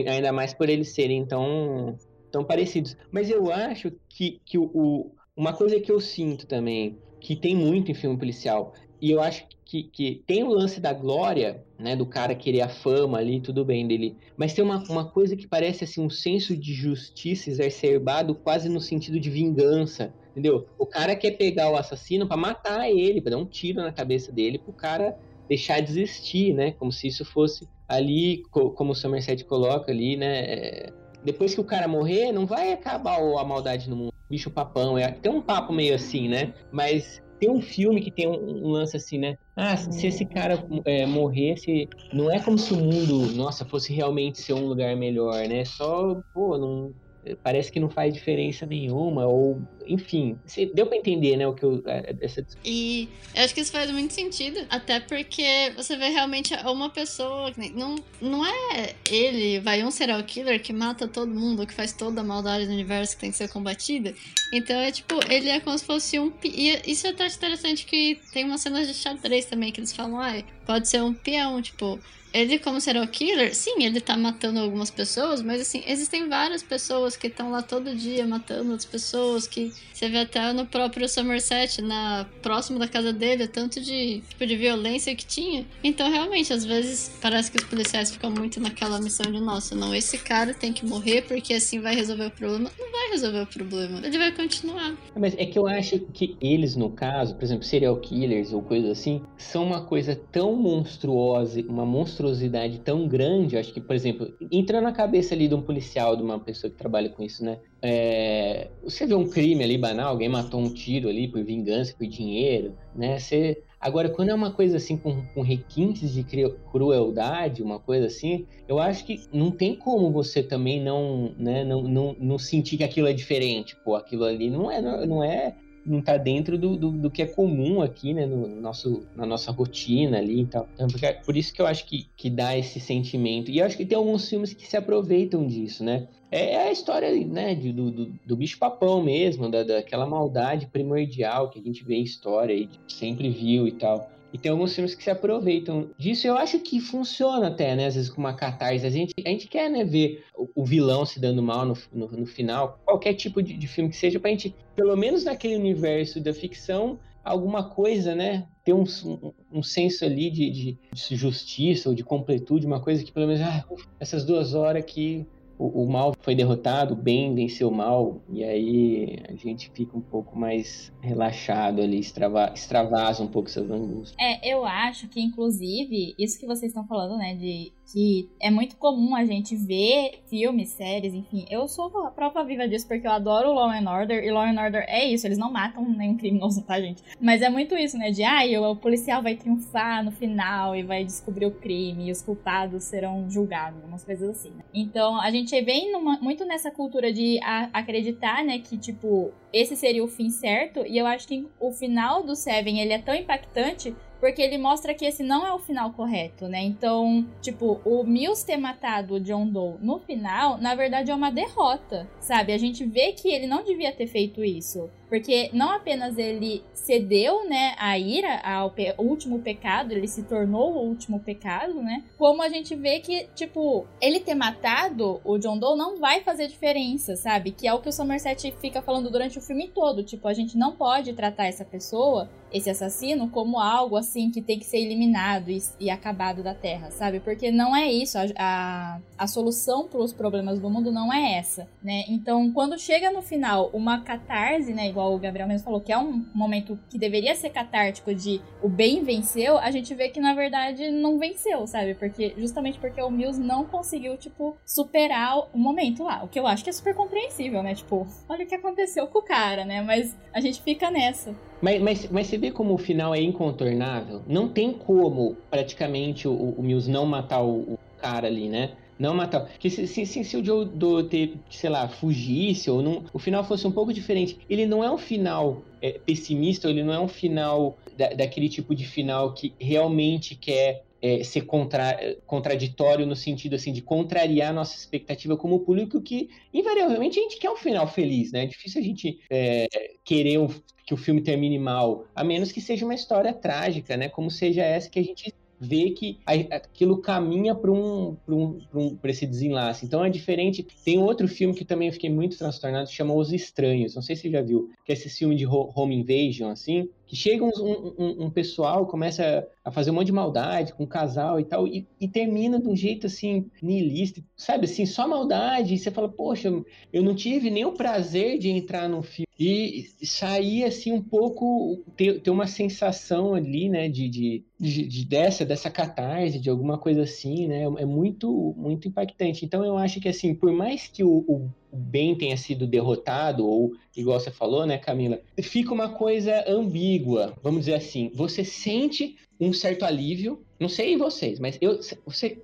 Speaker 3: Ainda mais por eles serem tão, tão parecidos. Mas eu acho que, que o, uma coisa que eu sinto também, que tem muito em filme policial, e eu acho que, que tem o lance da glória, né, do cara querer a fama ali, tudo bem dele, mas tem uma, uma coisa que parece assim um senso de justiça exacerbado quase no sentido de vingança, entendeu? O cara quer pegar o assassino para matar ele, para dar um tiro na cabeça dele, pro cara deixar de existir, né? Como se isso fosse ali, como o Somerset coloca ali, né? É, depois que o cara morrer, não vai acabar a maldade no mundo bicho papão. É, tem um papo meio assim, né? Mas tem um filme que tem um, lance assim, né? Ah, se esse cara é, morresse, não é como se o mundo, nossa, fosse realmente ser um lugar melhor, né? Só, pô, não, parece que não faz diferença nenhuma, ou enfim, deu para entender, né, o que eu, é, essa
Speaker 2: E eu acho que isso faz muito sentido, até porque você vê realmente uma pessoa, não, não é ele, vai um serial killer que mata todo mundo, que faz toda a maldade do universo que tem que ser combatida. Então é tipo, ele é como se fosse um. E isso é até interessante que tem umas cenas de xadrez também que eles falam, ah, pode ser um peão, tipo, ele, como serial killer, sim, ele tá matando algumas pessoas, mas assim, existem várias pessoas que estão lá todo dia matando outras pessoas, que você vê até no próprio Somerset, na próximo da casa dele, tanto de tipo de violência que tinha. Então, realmente, às vezes parece que os policiais ficam muito naquela missão de nossa, não, esse cara tem que morrer porque assim vai resolver o problema. Não vai resolver o problema, ele vai continuar.
Speaker 3: Mas é que eu acho que eles, no caso, por exemplo, serial killers ou coisas assim, são uma coisa tão monstruosa, uma monstruosidade monstruosidade tão grande, acho que, por exemplo, entra na cabeça ali de um policial, de uma pessoa que trabalha com isso, né? É, você vê um crime ali banal, alguém matou um tiro ali por vingança, por dinheiro, né? Você, Agora, quando é uma coisa assim com, com requintes de crueldade, uma coisa assim, eu acho que não tem como você também não, né, não, não, não sentir que aquilo é diferente. Pô, aquilo ali não é, não é não tá dentro do, do, do, que é comum aqui, né, no nosso, na nossa rotina ali e tal. Então, porque, por isso que eu acho que, que dá esse sentimento. E eu acho que tem alguns filmes que se aproveitam disso, né? É, é a história, né, do, do, do bicho-papão mesmo, da, daquela maldade primordial que a gente vê em história e sempre viu e tal. E tem alguns filmes que se aproveitam disso. Eu acho que funciona até, né? Às vezes com uma catarse. A gente, a gente quer, né, ver o, vilão se dando mal no, no, no final. Qualquer tipo de, de, filme que seja, pra gente, pelo menos naquele universo da ficção, alguma coisa, né? Ter um, um, um senso ali de, de, de, justiça ou de completude, uma coisa que pelo menos, ah, essas duas horas aqui o, o, mal foi derrotado, o bem venceu o mal, e aí a gente fica um pouco mais relaxado ali, extrava, extravasa um pouco essas angústias.
Speaker 1: É, eu acho que, inclusive, isso que vocês estão falando, né, de que é muito comum a gente ver filmes, séries, enfim. Eu sou a prova viva disso porque eu adoro Law and Order e Law and Order é isso, eles não matam nenhum criminoso, tá, gente? Mas é muito isso, né? De ai, ah, o policial vai triunfar no final e vai descobrir o crime e os culpados serão julgados, umas coisas assim. Né? Então a gente vem numa, muito nessa cultura de a, acreditar, né, que tipo, esse seria o fim certo, e eu acho que o final do Seven ele é tão impactante porque ele mostra que esse não é o final correto, né? Então, tipo, o Mills ter matado o John Doe no final, na verdade é uma derrota, sabe? A gente vê que ele não devia ter feito isso. Porque não apenas ele cedeu, né, a ira ao pe último pecado, ele se tornou o último pecado, né? Como a gente vê que, tipo, ele ter matado o John Doe não vai fazer diferença, sabe? Que é o que o Somerset fica falando durante o filme todo. Tipo, a gente não pode tratar essa pessoa, esse assassino, como algo assim que tem que ser eliminado e, e acabado da Terra, sabe? Porque não é isso. A, a, a solução para os problemas do mundo não é essa, né? Então, quando chega no final uma catarse, né? igual o Gabriel mesmo falou, que é um momento que deveria ser catártico de o bem venceu, a gente vê que na verdade não venceu, sabe? Porque justamente porque o Mills não conseguiu, tipo, superar o momento lá. O que eu acho que é super compreensível, né? Tipo, olha o que aconteceu com o cara, né? Mas a gente fica nessa.
Speaker 3: Mas, mas, mas você vê como o final é incontornável? Não tem como, praticamente, o, o Mills não matar o, o cara ali, né? Não matar. Que se, se, se, se o Joe do ter, sei lá, fugisse ou não, o final fosse um pouco diferente. Ele não é um final é, pessimista, ele não é um final da, daquele tipo de final que realmente quer é, ser contra, contraditório no sentido assim de contrariar nossa expectativa como público que invariavelmente a gente quer um final feliz, né? É difícil a gente é, querer um, que o filme termine mal, a menos que seja uma história trágica, né? Como seja essa que a gente vê que aquilo caminha para um, um, um, esse desenlace. Então é diferente. Tem outro filme que também eu fiquei muito transtornado, chama Os Estranhos. Não sei se você já viu, que é esse filme de home invasion, assim, que chega um, um, um, pessoal, começa a fazer um monte de maldade com um casal e tal, e, e, termina de um jeito assim, niilista, sabe assim, só maldade, e você fala, poxa, eu não tive nem o prazer de entrar no filme. E sair assim um pouco, ter, ter uma sensação ali, né, de, de, de, de, dessa, dessa catarse, de alguma coisa assim, né, é muito, muito impactante. Então eu acho que assim, por mais que o, o bem tenha sido derrotado, ou igual você falou, né, Camila, fica uma coisa ambígua, vamos dizer assim. Você sente um certo alívio, não sei vocês, mas eu, você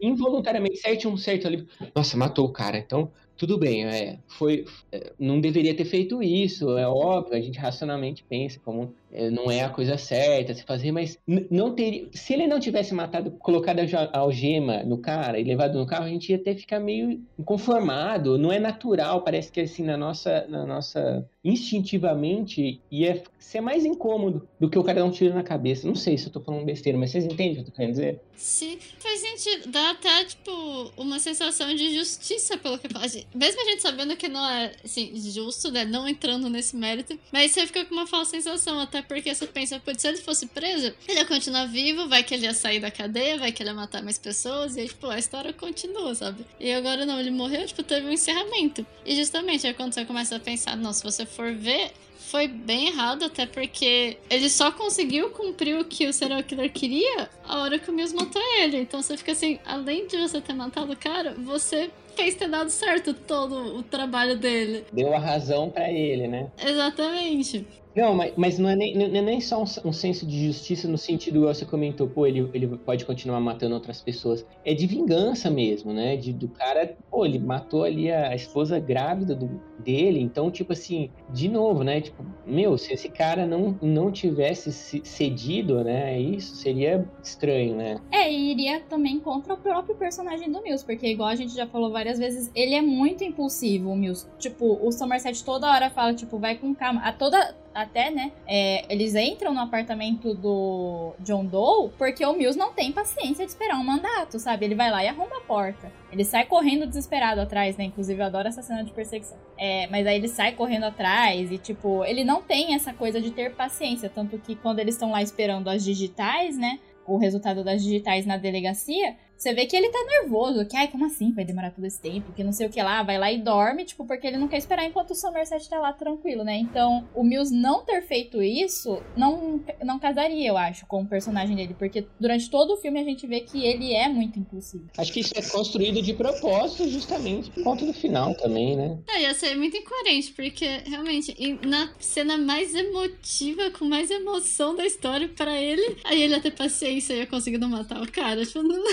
Speaker 3: involuntariamente sente um certo alívio. Nossa, matou o cara, então tudo bem, é, foi, é, não deveria ter feito isso, é óbvio, a gente racionalmente pensa como não é a coisa certa se fazer, mas não teria. Se ele não tivesse matado, colocado a algema no cara e levado no carro, a gente ia até ficar meio inconformado. Não é natural, parece que assim, na nossa, na nossa instintivamente ia ser mais incômodo do que o cara dar um tiro na cabeça. Não sei se eu tô falando besteira, mas vocês entendem o que eu tô querendo dizer?
Speaker 2: Sim, faz sentido. Dá até, tipo, uma sensação de justiça pelo que faz. Mesmo a gente sabendo que não é, assim, justo, né? Não entrando nesse mérito, mas você fica com uma falsa sensação até porque você pensa, pode se ele fosse preso, ele ia continuar vivo, vai que ele ia sair da cadeia, vai que ele ia matar mais pessoas, e aí, tipo, a história continua, sabe? E agora não, ele morreu, tipo, teve um encerramento. E justamente é quando você começa a pensar, não, se você for ver, foi bem errado, até porque ele só conseguiu cumprir o que o serial killer queria a hora que o Mills matou ele. Então você fica assim, além de você ter matado o cara, você fez ter dado certo todo o trabalho dele.
Speaker 3: Deu a razão para ele, né?
Speaker 2: Exatamente.
Speaker 3: Não, mas, mas não, é nem, não é nem só um, um, senso de justiça no sentido, você comentou, pô, ele, ele pode continuar matando outras pessoas. É de vingança mesmo, né? De, do cara, pô, ele matou ali a esposa grávida do, dele, então, tipo assim, de novo, né? Tipo, meu, se esse cara não, não tivesse cedido, né? Isso seria estranho, né?
Speaker 1: É, e iria também contra o próprio personagem do Mills, porque igual a gente já falou várias vezes, ele é muito impulsivo, o Mills. Tipo, o Somerset toda hora fala, tipo, vai com calma. A toda até, né? É, eles entram no apartamento do John Doe porque o Mills não tem paciência de esperar um mandato, sabe? Ele vai lá e arruma a porta. Ele sai correndo desesperado atrás, né? Inclusive, eu adoro essa cena de perseguição. É, mas aí ele sai correndo atrás e, tipo, ele não tem essa coisa de ter paciência. Tanto que quando eles estão lá esperando as digitais, né? O resultado das digitais na delegacia, você vê que ele tá nervoso, que ai, como assim vai demorar todo esse tempo, que não sei o que lá, vai lá e dorme, tipo, porque ele não quer esperar enquanto o Somerset tá lá tranquilo, né? Então, o Mills não ter feito isso não, não casaria, eu acho, com o personagem dele, porque durante todo o filme a gente vê que ele é muito impulsivo.
Speaker 3: Acho que isso é construído de propósito, justamente por conta do final também, né?
Speaker 2: É, ia ser muito incoerente, porque realmente, na cena mais emotiva, com mais emoção da história para ele, aí ele ia ter paciência e ia conseguir não matar o cara. Tipo, não,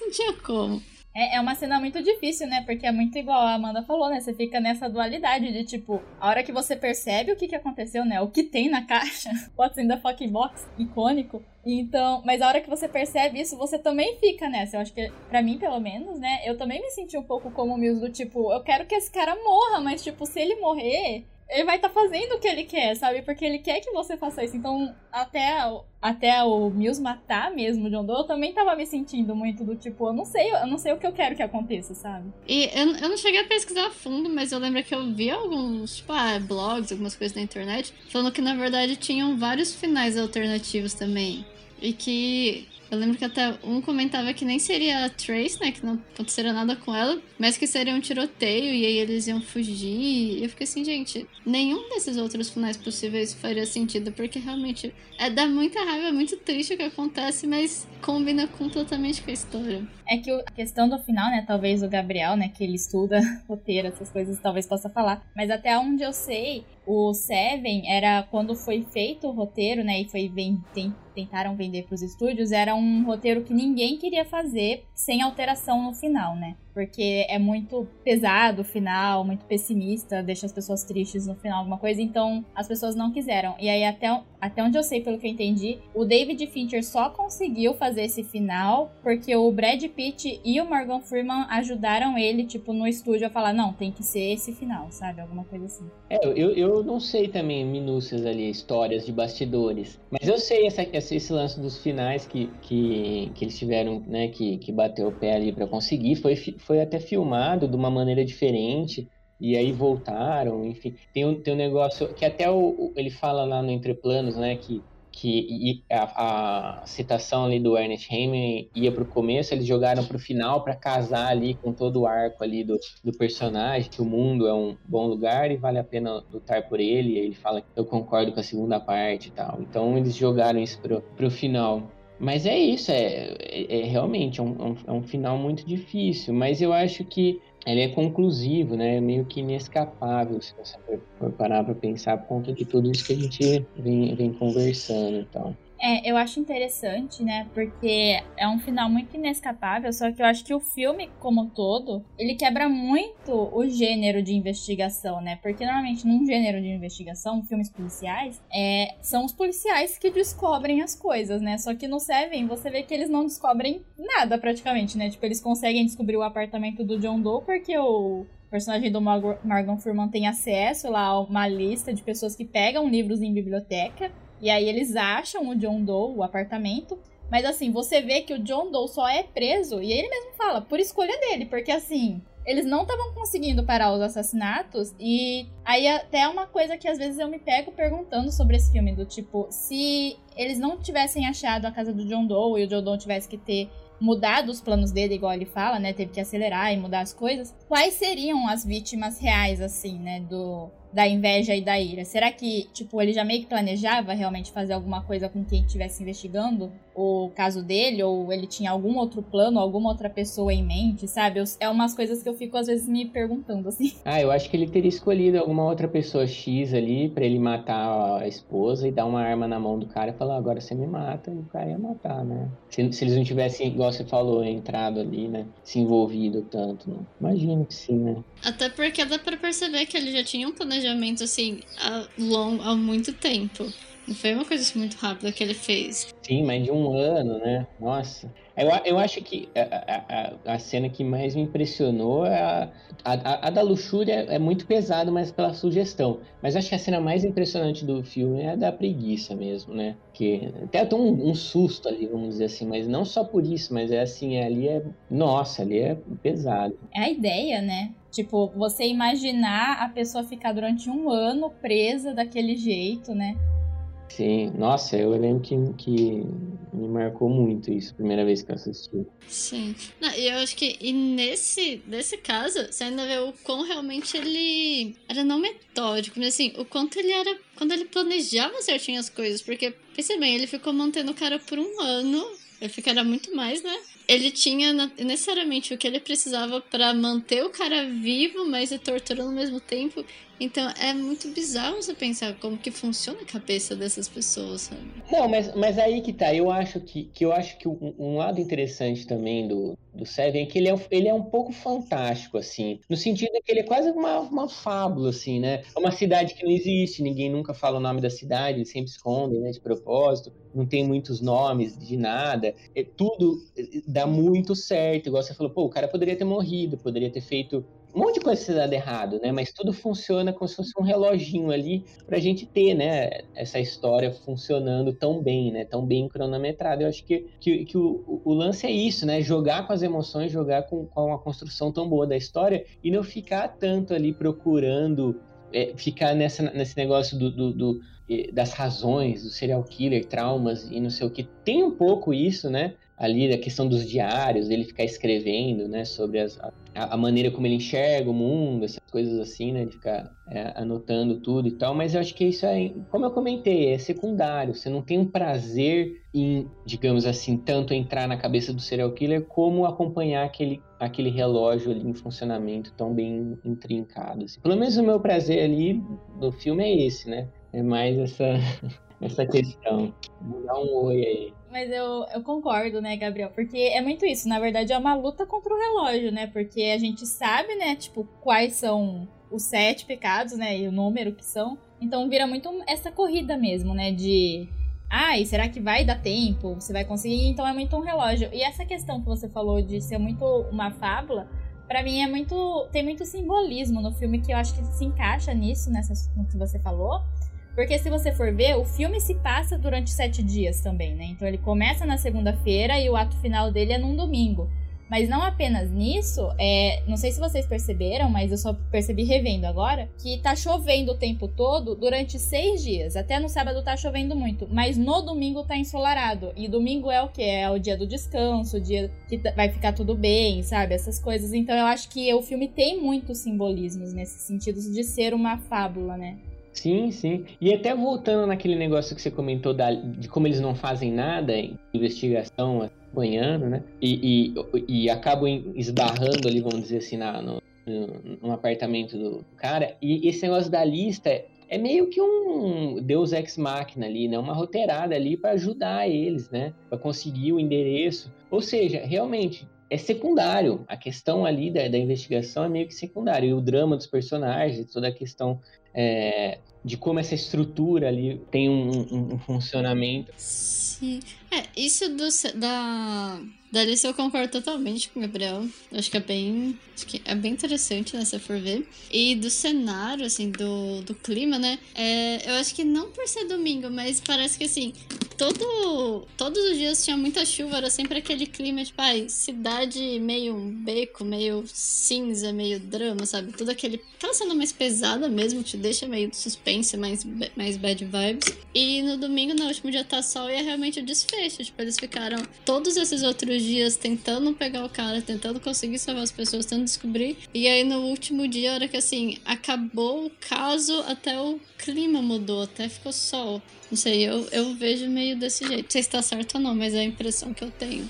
Speaker 2: não tinha como.
Speaker 1: É, é uma cena muito difícil, né? Porque é muito igual a Amanda falou, né? Você fica nessa dualidade de tipo, a hora que você percebe o que, que aconteceu, né? O que tem na caixa, What's in the fucking box, icônico. Então, mas a hora que você percebe isso, você também fica nessa. Eu acho que, para mim, pelo menos, né? Eu também me senti um pouco como o Mills do tipo, eu quero que esse cara morra, mas tipo, se ele morrer, ele vai estar tá fazendo o que ele quer, sabe? Porque ele quer que você faça isso. Então, até, até o Mills matar mesmo John Doe, eu também tava me sentindo muito do tipo, eu não sei, eu não sei o que eu quero que aconteça, sabe?
Speaker 2: E eu, eu não cheguei a pesquisar a fundo, mas eu lembro que eu vi alguns, tipo, ah, blogs, algumas coisas na internet, falando que na verdade tinham vários finais alternativos também. E que eu lembro que até um comentava que nem seria a Trace, né? Que não aconteceria nada com ela, mas que seria um tiroteio e aí eles iam fugir. E eu fiquei assim, gente, nenhum desses outros finais possíveis faria sentido, porque realmente é dá muita raiva, é muito triste o que acontece, mas combina completamente com a história.
Speaker 1: É que a questão do final, né? Talvez o Gabriel, né? Que ele estuda (laughs) roteiro, essas coisas, talvez possa falar. Mas até onde eu sei, o Seven era quando foi feito o roteiro, né? E foi tentaram vender para os estúdios, era um roteiro que ninguém queria fazer sem alteração no final, né? Porque é muito pesado o final, muito pessimista, deixa as pessoas tristes no final, alguma coisa, então as pessoas não quiseram. E aí, até, até onde eu sei, pelo que eu entendi, o David Fincher só conseguiu fazer esse final porque o Brad Pitt e o Morgan Freeman ajudaram ele, tipo, no estúdio a falar: não, tem que ser esse final, sabe? Alguma coisa assim.
Speaker 3: É, eu, eu não sei também minúcias ali, histórias de bastidores, mas eu sei essa, esse lance dos finais que, que, que eles tiveram, né, que, que bateu o pé ali para conseguir, foi foi até filmado de uma maneira diferente, e aí voltaram, enfim. Tem um, tem um negócio que até o, ele fala lá no Entre Planos, né, que, que a, a citação ali do Ernest Hemingway ia pro começo, eles jogaram pro final para casar ali com todo o arco ali do, do personagem, que o mundo é um bom lugar e vale a pena lutar por ele, e ele fala que eu concordo com a segunda parte e tal. Então eles jogaram isso pro, pro final. Mas é isso, é, é, é realmente é um, é um final muito difícil, mas eu acho que ele é conclusivo, né? É meio que inescapável, se você for parar para pensar, por conta de tudo isso que a gente vem, vem conversando então.
Speaker 1: É, eu acho interessante, né? Porque é um final muito inescapável, só que eu acho que o filme, como todo, ele quebra muito o gênero de investigação, né? Porque normalmente num gênero de investigação, filmes policiais, é, são os policiais que descobrem as coisas, né? Só que no Seven você vê que eles não descobrem nada praticamente, né? Tipo, eles conseguem descobrir o apartamento do John Doe porque o personagem do Morgan Freeman tem acesso lá a uma lista de pessoas que pegam livros em biblioteca e aí eles acham o John Doe, o apartamento. Mas assim, você vê que o John Doe só é preso, e ele mesmo fala, por escolha dele, porque assim, eles não estavam conseguindo parar os assassinatos. E aí até é uma coisa que às vezes eu me pego perguntando sobre esse filme, do tipo, se eles não tivessem achado a casa do John Doe e o John Doe tivesse que ter mudado os planos dele, igual ele fala, né? Teve que acelerar e mudar as coisas. Quais seriam as vítimas reais, assim, né? Do, da inveja e da ira? Será que, tipo, ele já meio que planejava realmente fazer alguma coisa com quem estivesse investigando o caso dele? Ou ele tinha algum outro plano, alguma outra pessoa em mente, sabe? Eu, é umas coisas que eu fico às vezes me perguntando, assim. (laughs)
Speaker 3: Ah, eu acho que ele teria escolhido alguma outra pessoa X ali para ele matar a esposa e dar uma arma na mão do cara e falar, agora você me mata, e o cara ia matar, né? Se, se eles não tivessem, igual você falou, entrado ali, né? Se envolvido tanto, né? Imagino que sim, né?
Speaker 2: Até porque dá pra perceber que ele já tinha um planejamento, assim, há, long, há muito tempo. Não foi uma coisa assim, muito rápida que ele fez.
Speaker 3: Sim, mais de um ano, né? Nossa. Eu, eu acho que a, a, a cena que mais me impressionou é a, a, a, da luxúria é muito pesada, mas pela sugestão. Mas acho que a cena mais impressionante do filme é a da preguiça mesmo, né? Que até tem um, um, susto ali, vamos dizer assim, mas não só por isso, mas é assim, ali é. Nossa, ali é pesado.
Speaker 1: É a ideia, né? Tipo, você imaginar a pessoa ficar durante um ano presa daquele jeito, né?
Speaker 3: Sim, nossa, eu lembro que, que me marcou muito isso, primeira vez que eu assisti.
Speaker 2: Sim. E eu acho que e nesse, nesse caso, você ainda vê o quão realmente ele era não metódico, mas assim, o quanto ele era. Quando ele planejava certinho as coisas, porque, pense bem, ele ficou mantendo o cara por um ano. Ele ficará muito mais, né? ele tinha necessariamente o que ele precisava para manter o cara vivo, mas se torturando ao mesmo tempo. Então é muito bizarro você pensar como que funciona a cabeça dessas pessoas, sabe?
Speaker 3: Não, mas, mas aí que tá. Eu acho que, que eu acho que um, um lado interessante também do, do Seven é que ele é, ele é um pouco fantástico, assim. No sentido que ele é quase uma, uma fábula, assim, né? É uma cidade que não existe, ninguém nunca fala o nome da cidade, eles sempre escondem, né? De propósito. Não tem muitos nomes de nada. É, tudo dá muito certo. Igual você falou, pô, o cara poderia ter morrido, poderia ter feito um monte de coisa se dá errado, né? Mas tudo funciona como se fosse um reloginho ali pra gente ter, né? Essa história funcionando tão bem, né? Tão bem cronometrada. Eu acho que, que, que o, o, lance é isso, né? Jogar com as emoções, jogar com, com uma construção tão boa da história e não ficar tanto ali procurando é, ficar nessa, nesse negócio do, do, do, das razões, do serial killer, traumas e não sei o que. Tem um pouco isso, né? Ali a questão dos diários, ele ficar escrevendo, né, sobre as, a, a, maneira como ele enxerga o mundo, essas coisas assim, né, de ficar é, anotando tudo e tal, mas eu acho que isso é, como eu comentei, é secundário, você não tem um prazer em, digamos assim, tanto entrar na cabeça do serial killer como acompanhar aquele, aquele relógio ali em funcionamento tão bem intrincado. Assim. Pelo menos o meu prazer ali do filme é esse, né, é mais essa, (laughs) essa questão. Vou dar um oi aí.
Speaker 1: Mas eu, eu concordo, né, Gabriel? Porque é muito isso. Na verdade, é uma luta contra o relógio, né? Porque a gente sabe, né, tipo, quais são os sete pecados, né? E o número que são. Então vira muito essa corrida mesmo, né? De. Ai, será que vai dar tempo? Você vai conseguir? Então é muito um relógio. E essa questão que você falou de ser muito uma fábula, para mim é muito. Tem muito simbolismo no filme que eu acho que se encaixa nisso, nessa, no que você falou. Porque se você for ver, o filme se passa durante sete dias também, né? Então ele começa na segunda-feira e o ato final dele é num domingo. Mas não apenas nisso, é, não sei se vocês perceberam, mas eu só percebi revendo agora, que tá chovendo o tempo todo durante seis dias. Até no sábado tá chovendo muito, mas no domingo tá ensolarado. E domingo é o que? É o dia do descanso, o dia que vai ficar tudo bem, sabe? Essas coisas. Então eu acho que o filme tem muitos simbolismos nesse sentido de ser uma fábula, né?
Speaker 3: Sim, sim. E até voltando naquele negócio que você comentou da, de como eles não fazem nada em investigação, acompanhando, né? E, e, e acabam esbarrando ali, vamos dizer assim, na, no, no, apartamento do cara. E esse negócio da lista é meio que um Deus ex machina ali, né? Uma roteirada ali para ajudar eles, né? Para conseguir o endereço. Ou seja, realmente é secundário. A questão ali da, da investigação é meio que secundário. E o drama dos personagens, toda a questão é, de como essa estrutura ali tem um, um, um funcionamento.
Speaker 2: Sim. É, isso do, da, da lista eu concordo totalmente com o Gabriel. Acho que é bem. Acho que é bem interessante, né, se for ver. E do cenário, assim, do, do clima, né? É, eu acho que não por ser domingo, mas parece que assim. Todo, todos os dias tinha muita chuva, era sempre aquele clima, tipo, ai, cidade meio um beco, meio cinza, meio drama, sabe? Tudo aquele. Aquela cena mais pesada mesmo, te deixa meio suspense, mais, mais bad vibes. E no domingo, no último dia tá sol e é realmente o desfecho. Tipo, eles ficaram todos esses outros dias tentando pegar o cara, tentando conseguir salvar as pessoas, tentando descobrir. E aí no último dia, a hora que assim, acabou o caso, até o clima mudou, até ficou sol. Não sei, eu, eu vejo meio desse jeito. Não sei se tá certo ou não, mas é a impressão que eu tenho.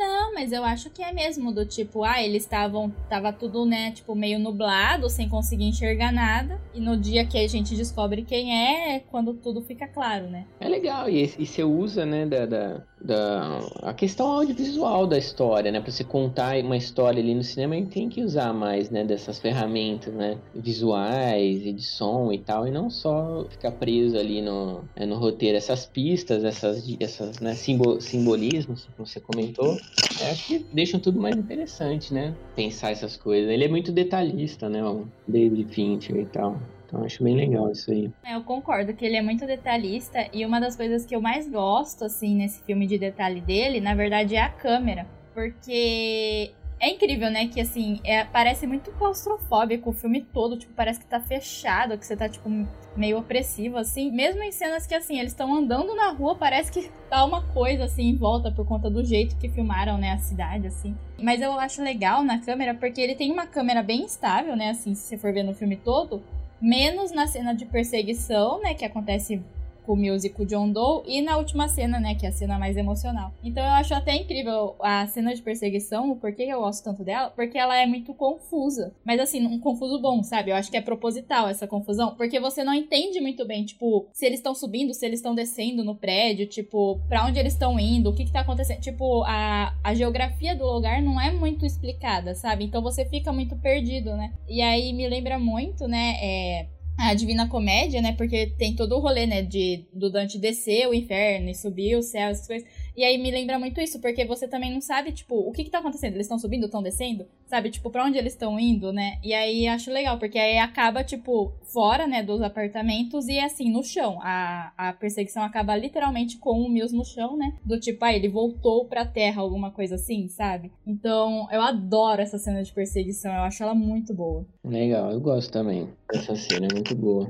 Speaker 1: Não, mas eu acho que é mesmo do tipo, ah, eles estavam, tava tudo, né, tipo, meio nublado, sem conseguir enxergar nada. E no dia que a gente descobre quem é, é quando tudo fica claro, né?
Speaker 3: É legal, e, e você usa, né, da, da, da, a questão audiovisual da história, né, pra você contar uma história ali no cinema, a gente tem que usar mais, né, dessas ferramentas, né, visuais e de som e tal, e não só ficar preso ali no, é, no roteiro. Essas pistas, essas, essas né, simbol, simbolismos, como você comentou, é, que deixam tudo mais interessante, né? Pensar essas coisas. Ele é muito detalhista, né? O David Fincher e tal. Então acho bem legal isso aí.
Speaker 1: É, eu concordo que ele é muito detalhista e uma das coisas que eu mais gosto, assim, nesse filme de detalhe dele, na verdade, é a câmera. Porque é incrível, né? Que assim, é, parece muito claustrofóbico o filme todo. Tipo, parece que tá fechado, que você tá, tipo, meio opressivo, assim. Mesmo em cenas que, assim, eles estão andando na rua, parece que tá uma coisa, assim, em volta por conta do jeito que filmaram, né, a cidade, assim. Mas eu acho legal na câmera, porque ele tem uma câmera bem estável, né, assim, se você for ver no filme todo. Menos na cena de perseguição, né, que acontece com o music John Doe e na última cena, né, que é a cena mais emocional. Então eu acho até incrível a cena de perseguição, o porquê eu gosto tanto dela, porque ela é muito confusa. Mas assim, um confuso bom, sabe? Eu acho que é proposital essa confusão, porque você não entende muito bem, tipo, se eles estão subindo, se eles estão descendo no prédio, tipo, para onde eles estão indo, o que que tá acontecendo. Tipo, a, a geografia do lugar não é muito explicada, sabe? Então você fica muito perdido, né? E aí me lembra muito, né, é a Divina Comédia, né? Porque tem todo o rolê, né? De, do Dante descer o inferno e subir o céu, essas coisas. E aí me lembra muito isso, porque você também não sabe, tipo, o que que tá acontecendo? Eles estão subindo, estão descendo? Sabe? Tipo, pra onde eles estão indo, né? E aí acho legal, porque aí acaba, tipo, fora, né, dos apartamentos e assim, no chão. A, a perseguição acaba literalmente com o Mills no chão, né? Do tipo, ah, ele voltou pra terra, alguma coisa assim, sabe? Então, eu adoro essa cena de perseguição, eu acho ela muito boa.
Speaker 3: Legal, eu gosto também dessa cena, é muito boa.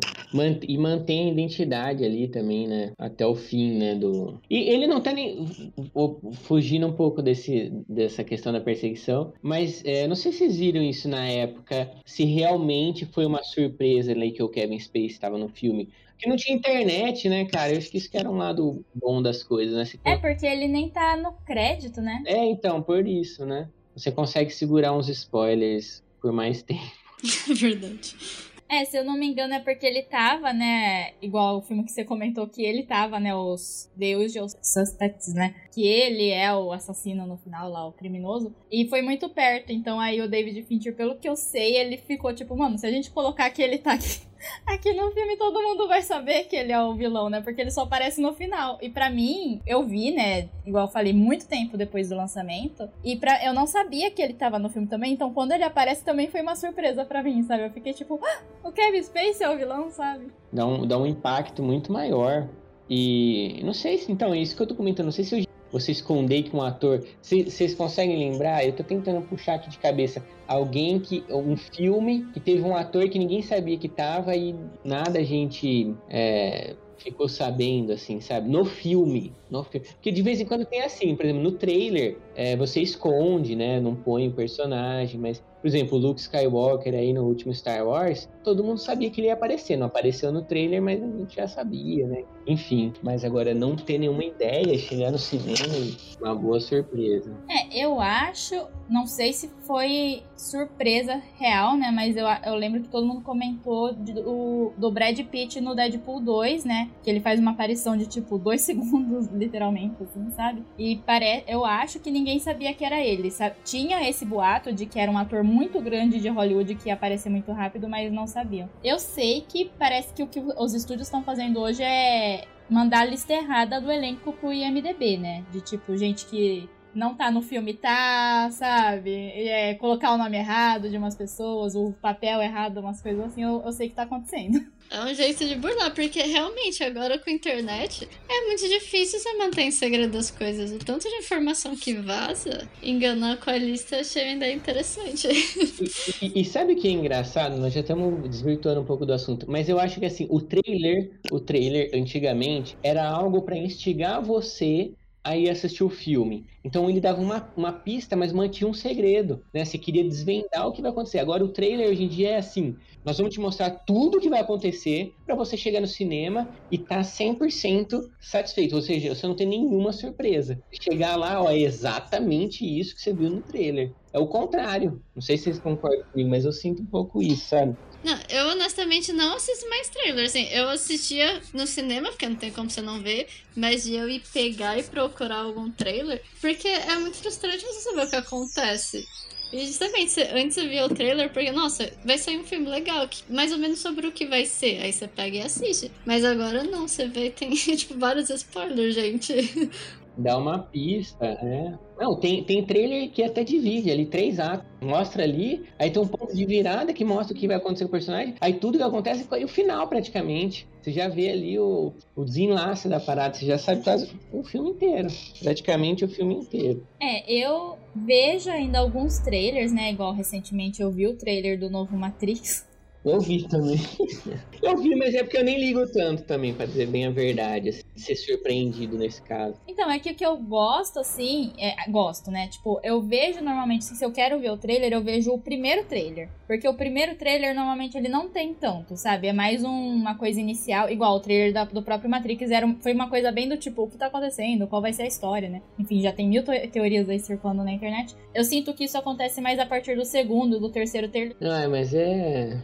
Speaker 3: e mantém a identidade ali também, né? Até o fim, né? Do... E ele não tá nem fugindo um pouco desse, dessa questão da perseguição, mas é, não sei se vocês viram isso na época, se realmente foi uma surpresa ali que o Kevin Space estava no filme. Porque não tinha internet, né, cara? Eu acho que isso que era um lado bom das coisas, né?
Speaker 1: É, porque ele nem tá no crédito, né?
Speaker 3: É, então, por isso, né? Você consegue segurar uns spoilers por mais tempo. (laughs)
Speaker 2: Verdade.
Speaker 1: É, se eu não me engano, é porque ele tava, né? Igual o filme que você comentou que ele tava, né? Os The Usual Suspects, né? Que ele é o assassino no final lá, o criminoso. E foi muito perto. Então aí o David Fincher, pelo que eu sei, ele ficou tipo, mano, se a gente colocar que ele tá aqui Aqui no filme todo mundo vai saber que ele é o vilão, né? Porque ele só aparece no final. E para mim, eu vi, né? Igual eu falei, muito tempo depois do lançamento. E pra, eu não sabia que ele tava no filme também. Então quando ele aparece também foi uma surpresa para mim, sabe? Eu fiquei tipo, ah, o Kevin Space é o vilão, sabe?
Speaker 3: Dá um, dá um impacto muito maior. E não sei se, então, é isso que eu tô comentando. Não sei se eu você esconder que um ator. Vocês conseguem lembrar? Eu tô tentando puxar aqui de cabeça alguém que. Um filme que teve um ator que ninguém sabia que tava e nada a gente. É, ficou sabendo, assim, sabe? No filme. No filme. Porque de vez em quando tem assim, por exemplo, no trailer, é, você esconde, né? Não põe o personagem, mas por exemplo, o Luke Skywalker aí no último Star Wars, todo mundo sabia que ele ia aparecer. Não apareceu no trailer, mas a gente já sabia, né? Enfim, mas agora não ter nenhuma ideia, chegar no cinema, uma boa surpresa.
Speaker 1: É, eu acho, não sei se foi surpresa real, né? Mas eu, eu lembro que todo mundo comentou do, do Brad Pitt no Deadpool 2, né? Que ele faz uma aparição de tipo dois (laughs) segundos, literalmente, assim, sabe? E pare... eu acho que ninguém sabia que era ele. Sabe? Tinha esse boato de que era um ator muito grande de Hollywood que ia aparecer muito rápido, mas não sabiam. Eu sei que parece que o que os estúdios estão fazendo hoje é mandar a lista errada do elenco pro IMDB, né? De tipo, gente que não tá no filme, tá, sabe? É, colocar o nome errado de umas pessoas, o papel errado, umas coisas assim, eu, eu sei que tá acontecendo. (laughs)
Speaker 2: É um jeito de burlar, porque realmente agora com a internet é muito difícil você manter em segredo as coisas. O tanto de informação que vaza, enganar com a lista eu achei ainda interessante. (laughs)
Speaker 3: E, e, e, sabe o que é engraçado? Nós já estamos desvirtuando um pouco do assunto, mas eu acho que assim, o trailer, o trailer antigamente era algo para instigar você aí assistir o filme. Então ele dava uma, uma pista, mas mantinha um segredo, né? Você queria desvendar o que vai acontecer. Agora o trailer hoje em dia é assim, nós vamos te mostrar tudo o que vai acontecer para você chegar no cinema e tá 100% satisfeito, ou seja, você não tem nenhuma surpresa. Chegar lá, ó, é exatamente isso que você viu no trailer. É o contrário. Não sei se vocês concordam comigo, mas eu sinto um pouco isso, sabe?
Speaker 2: Não, eu honestamente não assisto mais trailer. Assim, eu assistia no cinema, porque não tem como você não ver, mas de eu ir pegar e procurar algum trailer, porque é muito frustrante você saber o que acontece. E justamente, você, antes você via o trailer, porque, nossa, vai sair um filme legal, que, mais ou menos sobre o que vai ser. Aí você pega e assiste. Mas agora não, você vê, tem, (laughs) tipo, vários spoilers, gente.
Speaker 3: Dá uma pista, né? Não, tem, tem trailer que até divide ali, três atos. Mostra ali, aí tem um ponto de virada que mostra o que vai acontecer com o personagem. Aí tudo que acontece é o final, praticamente. Você já vê ali o, o desenlace da parada, você já sabe quase o filme inteiro. Praticamente o filme inteiro.
Speaker 1: É, eu vejo ainda alguns trailers, né? Igual recentemente eu vi o trailer do novo Matrix.
Speaker 3: Eu vi também. (laughs) Eu vi, mas é porque eu nem ligo tanto também, pra dizer bem a verdade, assim, ser surpreendido nesse caso.
Speaker 1: Então, é que o que eu gosto, assim, é, gosto, né? Tipo, eu vejo normalmente, se eu quero ver o trailer, eu vejo o primeiro trailer. Porque o primeiro trailer, normalmente, ele não tem tanto, sabe? É mais um, uma coisa inicial, igual o trailer da, do próprio Matrix, era, foi uma coisa bem do tipo, o que tá acontecendo, qual vai ser a história, né? Enfim, já tem mil teorias aí circulando na internet. Eu sinto que isso acontece mais a partir do segundo, do terceiro trailer.
Speaker 3: Ah, mas é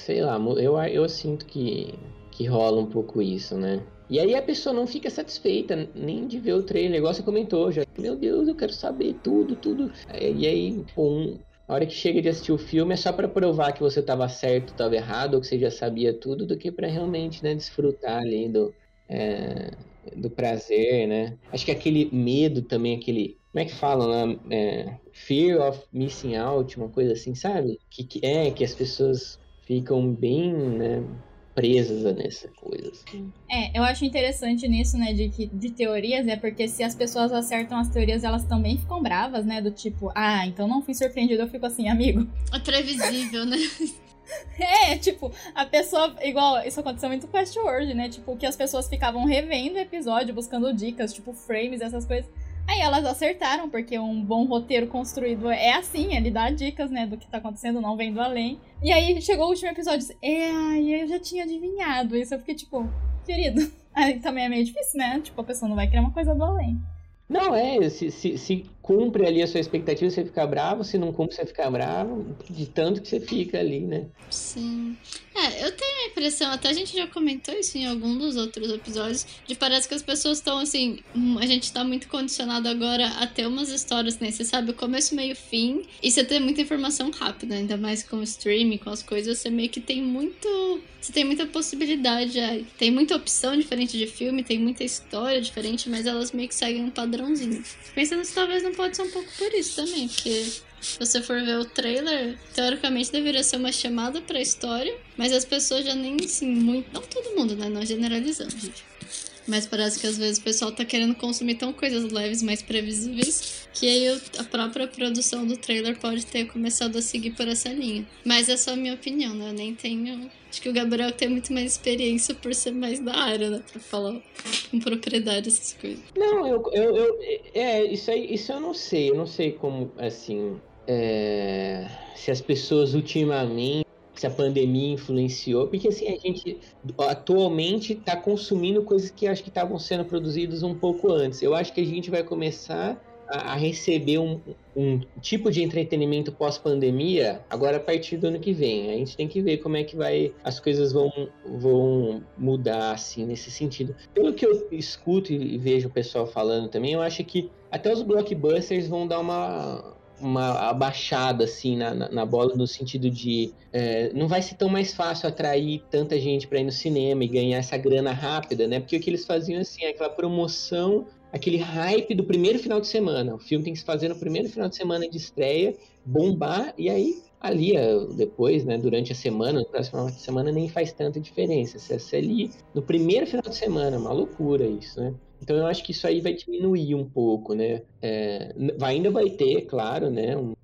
Speaker 3: sei lá, eu, eu sinto que, que rola um pouco isso, né? E aí a pessoa não fica satisfeita nem de ver o trailer, igual você comentou já. Meu Deus, eu quero saber tudo, tudo. E aí, um, a hora que chega de assistir o filme é só para provar que você estava certo, estava errado, ou que você já sabia tudo, do que para realmente, né, desfrutar ali do, é, do prazer, né? Acho que aquele medo também, aquele como é que falam né? É, fear of missing out, uma coisa assim, sabe? Que, que é que as pessoas ficam bem, né, presas nessa coisa. Assim.
Speaker 1: É, eu acho interessante nisso, né, de, de teorias, é porque se as pessoas acertam as teorias, elas também ficam bravas, né, do tipo, ah, então não fui surpreendido, eu fico assim, amigo.
Speaker 2: É previsível, né? (laughs)
Speaker 1: É, tipo, a pessoa. Igual, isso aconteceu muito com Westworld, né? Tipo, que as pessoas ficavam revendo o episódio, buscando dicas, tipo, frames, essas coisas. Aí elas acertaram, porque um bom roteiro construído é assim, ele dá dicas, né, do que tá acontecendo, não vendo além. E aí chegou o último episódio e disse, é, eu já tinha adivinhado isso. Eu fiquei tipo, querido, (laughs) aí também é meio difícil, né? Tipo, a pessoa não vai criar uma coisa do além.
Speaker 3: Não, é, se, se, se, cumpre ali a sua expectativa, você fica bravo, se não cumpre, você fica bravo, de tanto que você fica ali, né?
Speaker 2: Sim. É, eu tenho a impressão, até a gente já comentou isso em algum dos outros episódios, de parece que as pessoas estão assim, hum, a gente tá muito condicionado agora a ter umas histórias, né? Você sabe o começo, meio, fim, e você tem muita informação rápida, ainda mais com o streaming, com as coisas, você meio que tem muito. Você tem muita possibilidade, é, tem muita opção diferente de filme, tem muita história diferente, mas elas meio que seguem um padrãozinho. Pensando se talvez não pode ser um pouco por isso também, porque se você for ver o trailer, teoricamente deveria ser uma chamada pra história, mas as pessoas já nem, assim, muito. Não todo mundo, né? Não generalizando, gente. Mas parece que às vezes o pessoal tá querendo consumir tão coisas leves, mais previsíveis, que aí a própria produção do trailer pode ter começado a seguir por essa linha. Mas é só a minha opinião, né? Eu nem tenho. Acho que o Gabriel tem muito mais experiência por ser mais da área, né? Pra falar com propriedade essas coisas.
Speaker 3: Não, eu. eu, eu é, isso aí, isso eu não sei. Eu não sei como, assim. É, se as pessoas ultimamente se a pandemia influenciou, porque assim, a gente atualmente está consumindo coisas que acho que estavam sendo produzidas um pouco antes. Eu acho que a gente vai começar a, receber um, um, tipo de entretenimento pós-pandemia agora a partir do ano que vem. A gente tem que ver como é que vai as coisas vão, vão mudar assim nesse sentido. Pelo que eu escuto e vejo o pessoal falando também, eu acho que até os blockbusters vão dar uma uma abaixada assim na, na, na, bola no sentido de é, não vai ser tão mais fácil atrair tanta gente para ir no cinema e ganhar essa grana rápida, né? Porque o que eles faziam assim, é aquela promoção aquele hype do primeiro final de semana. O filme tem que se fazer no primeiro final de semana de estreia, bombar, e aí ali depois, né, durante a semana, no próximo final de semana nem faz tanta diferença. Se é ali no primeiro final de semana, uma loucura isso, né? Então eu acho que isso aí vai diminuir um pouco, né? É, ainda vai ter, claro, né, um,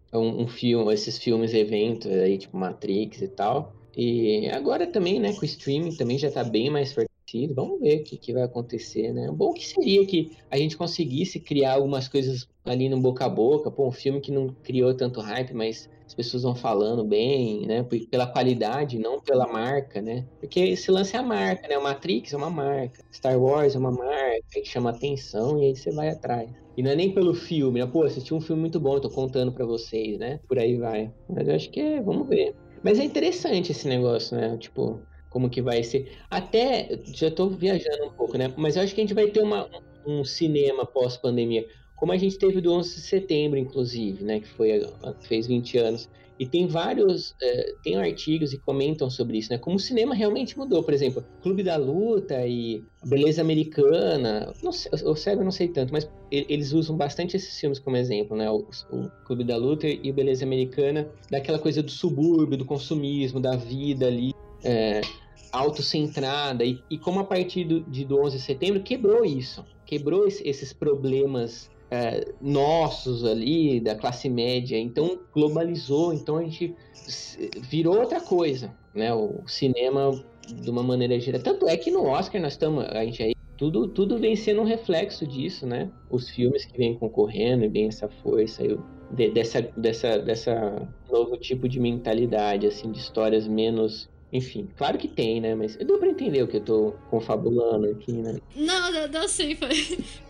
Speaker 3: um, filme, esses filmes, eventos aí, tipo Matrix e tal. E agora também, né, com o streaming também já tá bem mais fortalecido. Vamos ver o que, que vai acontecer, né? Bom que seria que a gente conseguisse criar algumas coisas ali no boca a boca. Pô, um filme que não criou tanto hype, mas as pessoas vão falando bem, né? Pela qualidade, não pela marca, né? Porque esse lance é a marca, né? O Matrix é uma marca, Star Wars é uma marca que chama atenção e aí você vai atrás. E não é nem pelo filme, né? Pô, assisti um filme muito bom, tô contando para vocês, né? Por aí vai. Mas eu acho que é, vamos ver. Mas é interessante esse negócio, né? Tipo, como que vai ser. Até, já tô viajando um pouco, né? Mas eu acho que a gente vai ter uma, um cinema pós-pandemia como a gente teve do 11 de setembro, inclusive, né, que foi fez 20 anos. E tem vários, é, tem artigos e comentam sobre isso, né? Como o cinema realmente mudou. Por exemplo, Clube da Luta e Beleza Americana. Não sei, o eu não sei tanto, mas eles usam bastante esses filmes como exemplo, né? O, o Clube da Luta e Beleza Americana, daquela coisa do subúrbio, do consumismo, da vida ali. É, autocentrada e, e como a partir do, de, do 11 de setembro quebrou isso, quebrou esses problemas é, nossos ali, da classe média. Então, globalizou, então a gente virou outra coisa, né? O cinema, de uma maneira geral. Tanto é que no Oscar nós estamos, a gente aí, tudo, tudo vem sendo um reflexo disso, né? Os filmes que vêm concorrendo e vem essa força eu, de, dessa, dessa, dessa novo tipo de mentalidade, assim, de histórias menos enfim, claro que tem, né? Mas deu pra entender o que eu tô confabulando aqui, né?
Speaker 2: Não, deu sim, foi.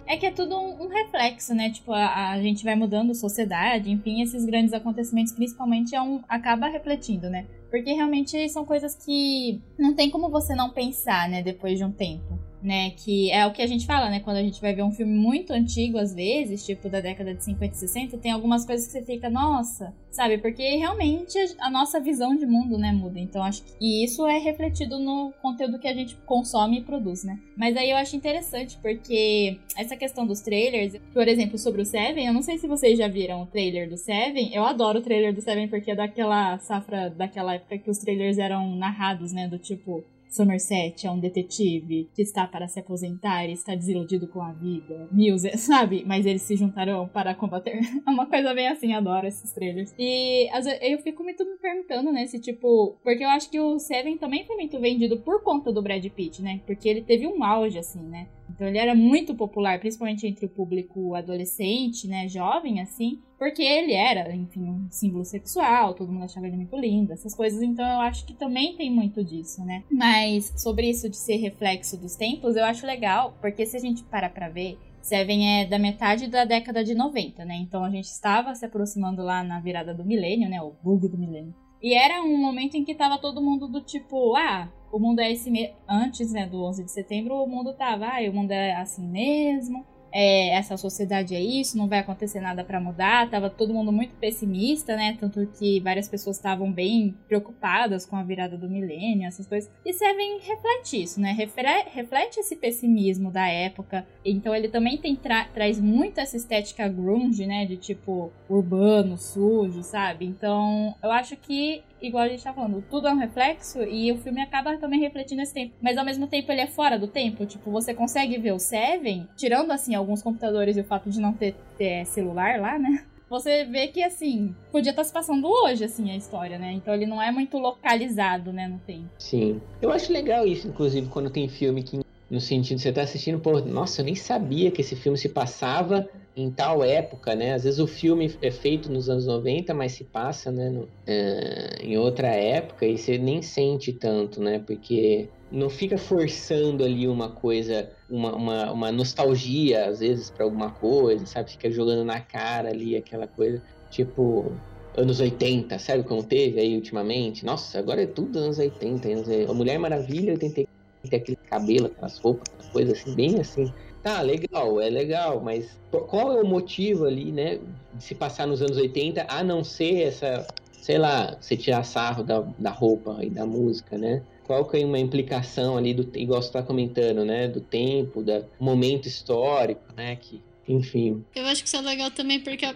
Speaker 1: É que é tudo um, um reflexo, né? Tipo, a, a, gente vai mudando sociedade, enfim, esses grandes acontecimentos, principalmente, é um, acaba refletindo, né? Porque realmente são coisas que não tem como você não pensar, né, depois de um tempo né? Que é o que a gente fala, né? Quando a gente vai ver um filme muito antigo, às vezes, tipo da década de 50 e 60, tem algumas coisas que você fica, nossa, sabe? Porque realmente a nossa visão de mundo, né, muda. Então acho que e isso é refletido no conteúdo que a gente consome e produz, né? Mas aí eu acho interessante porque essa questão dos trailers, por exemplo, sobre o Seven, eu não sei se vocês já viram o trailer do Seven. Eu adoro o trailer do Seven porque é daquela safra, daquela época que os trailers eram narrados, né? Do tipo, Somerset é um detetive que está para se aposentar e está desiludido com a vida. Mills, (laughs) sabe? Mas eles se juntarão para combater. (laughs) É uma coisa bem assim, adoro esses trailers. E eu fico muito me perguntando, né? Se tipo. Porque eu acho que o Seven também foi muito vendido por conta do Brad Pitt, né? Porque ele teve um auge, assim, né? Então ele era muito popular, principalmente entre o público adolescente, né? Jovem, assim. Porque ele era, enfim, um símbolo sexual, todo mundo achava ele muito lindo, essas coisas. Então eu acho que também tem muito disso, né? Mas sobre isso de ser reflexo dos tempos, eu acho legal, porque se a gente parar pra ver, Seven é da metade da década de 90, né? Então a gente estava se aproximando lá na virada do milênio, né? O bug do milênio. E era um momento em que tava todo mundo do tipo, ah, o mundo é esse mesmo. Antes, né, do 11 de setembro, o mundo tava, ah, o mundo é assim mesmo é, essa sociedade é isso, não vai acontecer nada para mudar. Tava todo mundo muito pessimista, né? Tanto que várias pessoas estavam bem preocupadas com a virada do milênio, essas coisas. E Seven reflete isso, né? reflete esse pessimismo da época. Então ele também tem tra traz muito essa estética grunge, né? De tipo urbano, sujo, sabe? Então eu acho que igual a gente tá falando, tudo é um reflexo e o filme acaba também refletindo esse tempo. Mas ao mesmo tempo ele é fora do tempo. Tipo, você consegue ver o Seven, tirando assim alguns computadores e o fato de não ter, ter celular lá, né? Você vê que, assim, podia estar tá se passando hoje, assim, a história, né? Então ele não é muito localizado, né, no tempo.
Speaker 3: Sim. Eu acho legal isso, inclusive, quando tem filme que, no sentido de você estar tá assistindo, pô, nossa, eu nem sabia que esse filme se passava em tal época, né? Às vezes o filme é feito nos anos 90, mas se passa, né, no, é, em outra época e você nem sente tanto, né? Porque não fica forçando ali uma coisa, uma, uma, uma nostalgia, às vezes, para alguma coisa, sabe? Fica jogando na cara ali aquela coisa, tipo, anos 80, sabe como teve aí ultimamente? Nossa, agora é tudo anos 80, anos 80. A Mulher Maravilha 84 tem aquele cabelo, aquelas roupas, aquela coisa assim, bem assim. Tá, legal, é legal, mas qual é o motivo ali, né, de se passar nos anos 80, a não ser essa, sei lá, você tirar sarro da, da roupa e da música, né? Qual que é uma implicação ali, do, igual você tá comentando, né, do tempo, do momento histórico, né, que enfim.
Speaker 2: Eu acho que isso é legal também porque, uh,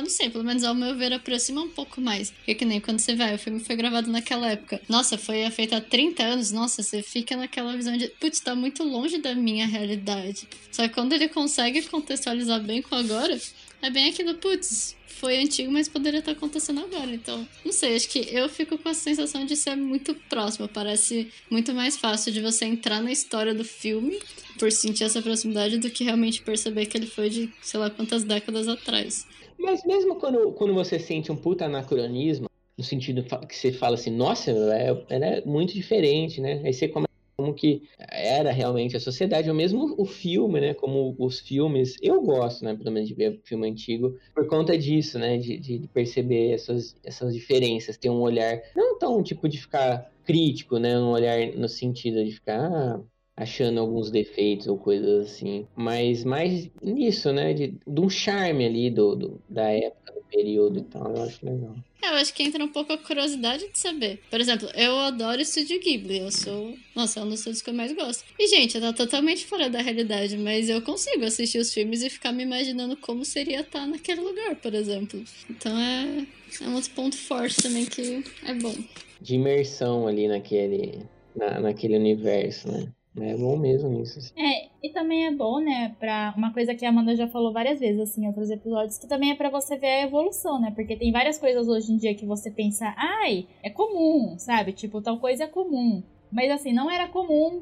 Speaker 2: não sei, pelo menos ao meu ver, aproxima um pouco mais. Porque que nem quando você vai, o filme foi gravado naquela época. Nossa, foi feito há 30 anos. Nossa, você fica naquela visão de, putz, tá muito longe da minha realidade. Só que quando ele consegue contextualizar bem com agora, é bem aquilo, putz, foi antigo, mas poderia estar acontecendo agora. Então, não sei, acho que eu fico com a sensação de ser muito próximo. Parece muito mais fácil de você entrar na história do filme por sentir essa proximidade do que realmente perceber que ele foi de sei lá quantas décadas atrás.
Speaker 3: Mas mesmo quando, quando você sente um puta anacronismo, no sentido que você fala assim, nossa, é, é muito diferente, né? Aí você começa como que era realmente a sociedade, ou mesmo o filme, né? Como os filmes, eu gosto, né? Pelo menos de ver filme antigo, por conta disso, né? De, de perceber essas, essas diferenças, ter um olhar não tão tipo de ficar crítico, né? Um olhar no sentido de ficar ah, achando alguns defeitos ou coisas assim, mas mais nisso, né? De, de um charme ali do, do da época, período e tal, eu acho legal.
Speaker 2: É, eu acho que entra um pouco a curiosidade de saber. Por exemplo, eu adoro Estúdio Ghibli. Eu sou. Nossa, é um dos estúdios que eu mais gosto. E, gente, tá totalmente fora da realidade, mas eu consigo assistir os filmes e ficar me imaginando como seria estar naquele lugar, por exemplo. Então é. É um outro ponto forte também que é bom.
Speaker 3: De imersão ali naquele. Na, naquele universo, né? É bom mesmo isso. Assim.
Speaker 1: É, e também é bom, né, pra uma coisa que a Amanda já falou várias vezes, assim, em outros episódios, que também é para você ver a evolução, né? Porque tem várias coisas hoje em dia que você pensa, ai, é comum, sabe? Tipo, tal coisa é comum. Mas assim, não era comum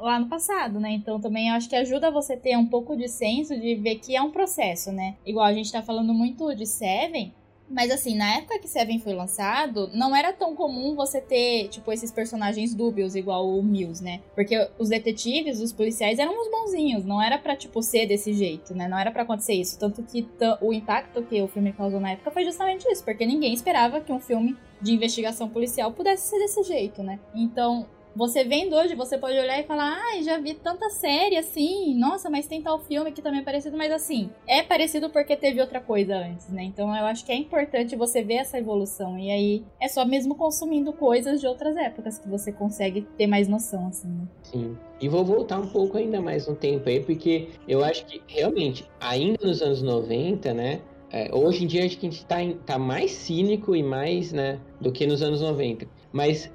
Speaker 1: lá no passado, né? Então também acho que ajuda você ter um pouco de senso de ver que é um processo, né? Igual a gente tá falando muito de Seven, mas assim, na época que Seven foi lançado, não era tão comum você ter, tipo, esses personagens dúbios, igual o Mills, né? Porque os detetives, os policiais eram os bonzinhos, não era pra, tipo, ser desse jeito, né? Não era para acontecer isso. Tanto que o impacto que o filme causou na época foi justamente isso, porque ninguém esperava que um filme de investigação policial pudesse ser desse jeito, né? Então, você vendo hoje, você pode olhar e falar, ai, já vi tanta série assim, nossa, mas tem tal filme que também é parecido, mas assim, é parecido porque teve outra coisa antes, né? Então eu acho que é importante você ver essa evolução. E aí é só mesmo consumindo coisas de outras épocas que você consegue ter mais noção, assim, né?
Speaker 3: Sim. E vou voltar um pouco ainda mais no tempo aí, porque eu acho que realmente, ainda nos anos 90, né? É, hoje em dia acho que a gente tá, tá mais cínico e mais, né, do que nos anos 90. Mas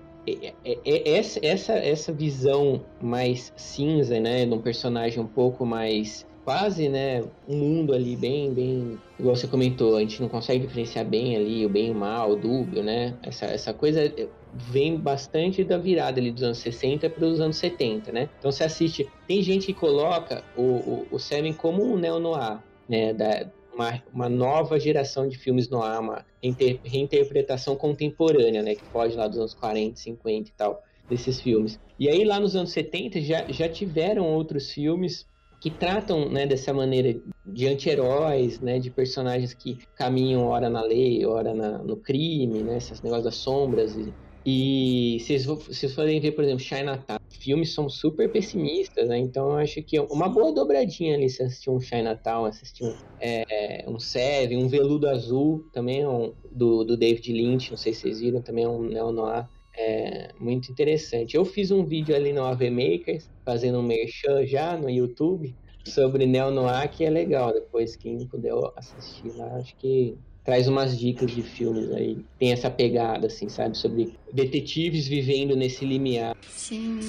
Speaker 3: essa, essa, essa visão mais cinza, né, de um personagem um pouco mais quase, né, um mundo ali bem, bem, igual você comentou, a gente não consegue diferenciar bem ali o bem e o mal, o dúbio, né, essa, essa coisa vem bastante da virada ali dos anos 60 para os anos 70, né, então você assiste, tem gente que coloca o, o, o Seven como um neo-noir, né, da, uma, uma nova geração de filmes no ar, uma reinterpretação contemporânea, né? Que pode lá dos anos 40, 50 e tal, desses filmes. E aí lá nos anos 70 já, já tiveram outros filmes que tratam né, dessa maneira de anti-heróis, né, de personagens que caminham ora na lei, ora na, no crime, né, esses negócios das sombras e e se vocês forem ver, por exemplo, Chinatown, filmes são super pessimistas, né? Então eu acho que é uma boa dobradinha ali se assistir um Chinatown, assistir um, é, um Seven, um Veludo Azul, também é um, do, do David Lynch, não sei se vocês viram, também é um neo-noir. É muito interessante. Eu fiz um vídeo ali no AV Makers, fazendo um merchan já no YouTube, sobre Neo Noir, que é legal. Depois, quem puder assistir lá, acho que traz umas dicas de filmes aí. Tem essa pegada, assim, sabe? Sobre detetives vivendo nesse limiar.
Speaker 2: Sim.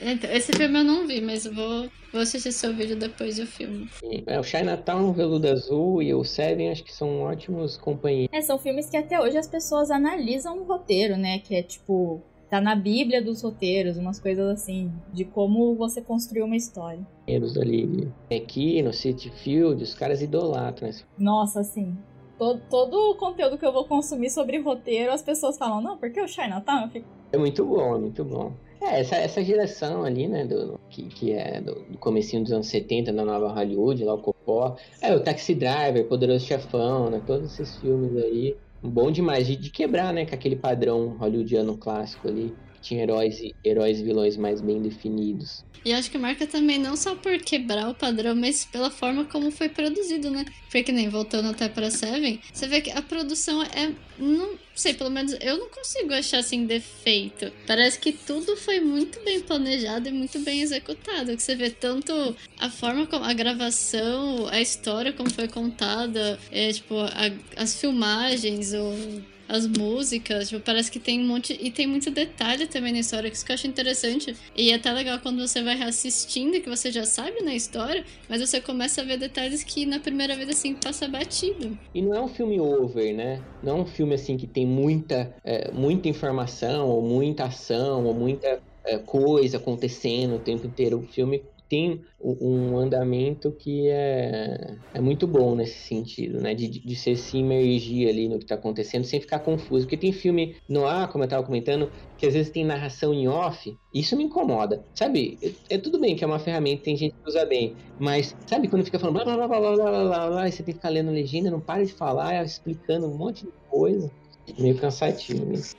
Speaker 2: Então, esse filme eu não vi, mas eu vou, vou assistir seu vídeo depois do filme.
Speaker 3: É, o Chinatown, o Veludo Azul e o Seven acho que são ótimos companheiros.
Speaker 1: É, são filmes que até hoje as pessoas analisam o roteiro, né? Que é tipo tá na Bíblia dos roteiros, umas coisas assim, de como você construiu uma história.
Speaker 3: Eles ali, aqui no City Field, os caras idolatram.
Speaker 1: Nossa, assim, todo, todo o conteúdo que eu vou consumir sobre roteiro, as pessoas falam, não, porque o Chinatown? Eu fico...
Speaker 3: É muito bom, é muito bom. É, essa, essa geração ali, né, do, que, que é do, do comecinho dos anos 70, da nova Hollywood, lá o Copó, é, o Taxi Driver, Poderoso Chefão, né, todos esses filmes aí, bom demais, de, de quebrar, né, com aquele padrão hollywoodiano clássico ali, tinha heróis e, heróis e vilões mais bem definidos.
Speaker 2: E acho que marca também não só por quebrar o padrão, mas pela forma como foi produzido, né? Porque nem voltando até para Seven, você vê que a produção é. Não sei, pelo menos eu não consigo achar assim defeito. Parece que tudo foi muito bem planejado e muito bem executado. Que você vê tanto a forma como a gravação, a história como foi contada, é, tipo, a, as filmagens, o as músicas, tipo, parece que tem um monte. E tem muito detalhe também na história, que isso que eu acho interessante. E é até legal quando você vai reassistindo, que você já sabe na história, mas você começa a ver detalhes que na primeira vez, assim, passa batido.
Speaker 3: E não é um filme over, né? Não é um filme, assim, que tem muita, é, muita informação, ou muita ação, ou muita é, coisa acontecendo o tempo inteiro. O filme tem um andamento que é, é muito bom nesse sentido, né? De, de você se imergir ali no que está acontecendo sem ficar confuso. Porque tem filme no ar, como eu estava comentando, que às vezes tem narração em off, isso me incomoda. Sabe? É, é, tudo bem que é uma ferramenta, tem gente que usa bem, mas sabe quando fica falando blá blá blá blá blá blá blá, blá e você tem que ficar lendo legenda, não para de falar, explicando um monte de coisa. Meio cansativo isso.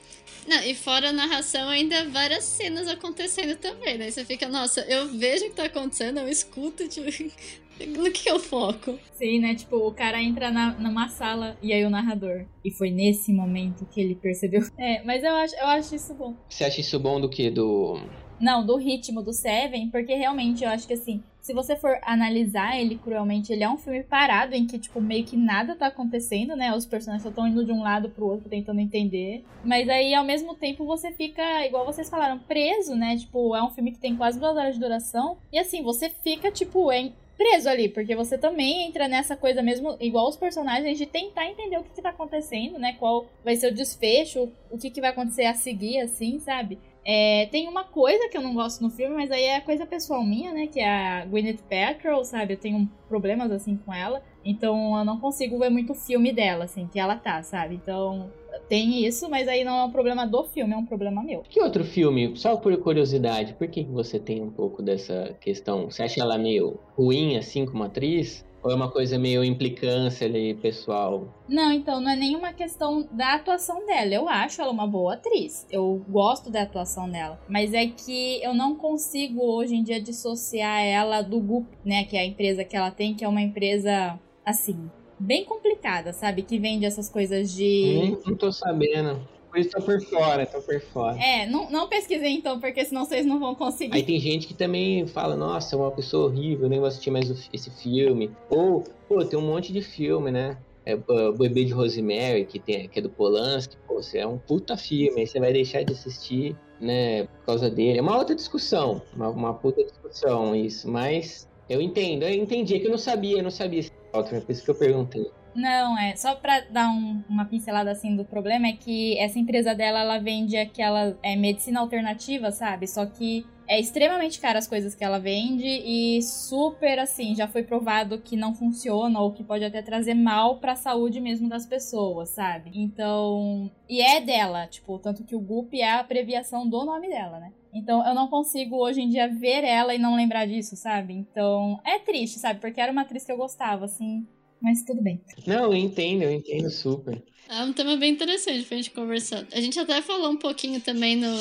Speaker 2: Não, e fora a narração, ainda várias cenas acontecendo também, né? Você fica, nossa, eu vejo o que tá acontecendo, eu escuto, tipo, (laughs) no que eu foco?
Speaker 1: Sim, né? Tipo, o cara entra na, numa sala e aí o narrador. E foi nesse momento que ele percebeu. (laughs) É, mas eu acho, eu acho isso bom.
Speaker 3: Você acha isso bom do que? Do.
Speaker 1: Não, do ritmo do Seven, porque realmente eu acho que assim, se você for analisar ele cruelmente, ele é um filme parado em que, tipo, meio que nada tá acontecendo, né? Os personagens só estão indo de um lado pro outro tentando entender. Mas aí, ao mesmo tempo, você fica, igual vocês falaram, preso, né? Tipo, é um filme que tem quase duas horas de duração. E assim, você fica, tipo, em, preso ali, porque você também entra nessa coisa mesmo, igual os personagens, de tentar entender o que, que tá acontecendo, né? Qual vai ser o desfecho, o que, que vai acontecer a seguir, assim, sabe? É, tem uma coisa que eu não gosto no filme, mas aí é coisa pessoal minha, né? Que é a Gwyneth Paltrow, sabe? Eu tenho problemas, assim, com ela. Então eu não consigo ver muito filme dela, assim, que ela tá, sabe? Então tem isso, mas aí não é um problema do filme, é um problema meu.
Speaker 3: Que outro filme, só por curiosidade, por que você tem um pouco dessa questão? Você acha ela meio ruim, assim, como atriz? Ou é uma coisa meio implicância ali, pessoal?
Speaker 1: Não, então, não é nenhuma questão da atuação dela. Eu acho ela uma boa atriz. Eu gosto da atuação dela. Mas é que eu não consigo hoje em dia dissociar ela do Goop, né? Que é a empresa que ela tem, que é uma empresa, assim, bem complicada, sabe? Que vende essas coisas de.
Speaker 3: Hum, não tô sabendo. Tô por fora, tô por fora.
Speaker 1: É, não, não pesquisei então, porque senão vocês não vão conseguir.
Speaker 3: Aí tem gente que também fala, nossa, é uma pessoa horrível, nem vou assistir mais esse filme. Ou, pô, tem um monte de filme, né? É, o Bebê de Rosemary, que, tem, que é do Polanski, pô, você é um puta filme, aí você vai deixar de assistir, né, por causa dele. É uma outra discussão, uma, uma puta discussão isso, mas eu entendo, eu entendi, é que eu não sabia, eu não sabia, por isso que eu perguntei.
Speaker 1: Não, é só para dar um, uma pincelada assim do problema é que essa empresa dela ela vende aquela é, medicina alternativa, sabe? Só que é extremamente cara as coisas que ela vende e super assim, já foi provado que não funciona ou que pode até trazer mal para a saúde mesmo das pessoas, sabe? Então, e é dela, tipo, tanto que o GUP é a abreviação do nome dela, né? Então eu não consigo hoje em dia ver ela e não lembrar disso, sabe? Então é triste, sabe? Porque era uma atriz que eu gostava, assim mas tudo bem.
Speaker 3: Não, eu entendo, eu entendo super.
Speaker 2: É um tema bem interessante pra gente conversar. A gente até falou um pouquinho também no,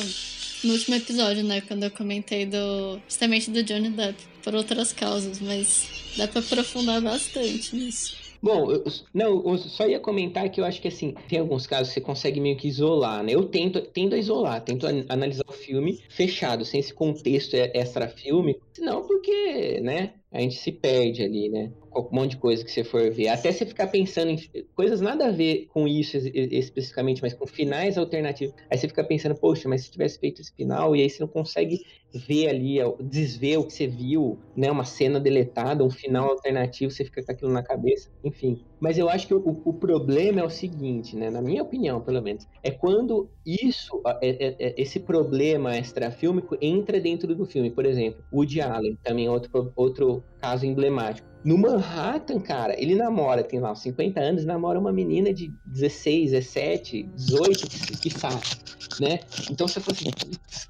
Speaker 2: no último episódio, né? Quando eu comentei do justamente do Johnny Depp, por outras causas, mas dá pra aprofundar bastante nisso.
Speaker 3: Bom, eu, não, eu só ia comentar que eu acho que assim, tem alguns casos que você consegue meio que isolar, né? Eu tento, tento isolar, tento analisar o filme fechado, sem esse contexto extra-filme. Não, porque, né? A gente se perde ali, né? um monte de coisa que você for ver. Até você ficar pensando em coisas nada a ver com isso especificamente, mas com finais alternativos. Aí você fica pensando, poxa, mas se tivesse feito esse final, e aí você não consegue ver ali, desver o que você viu, né? Uma cena deletada, um final alternativo, você fica com aquilo na cabeça, enfim. Mas eu acho que o, o problema é o seguinte, né? Na minha opinião, pelo menos, é quando isso, é, é, é, esse problema extrafílmico entra dentro do filme. Por exemplo, Woody Allen, também outro, outro caso emblemático. No Manhattan, cara, ele namora, tem lá 50 anos, namora uma menina de 16, 17, 18, que, que sabe, né? Então você fala assim,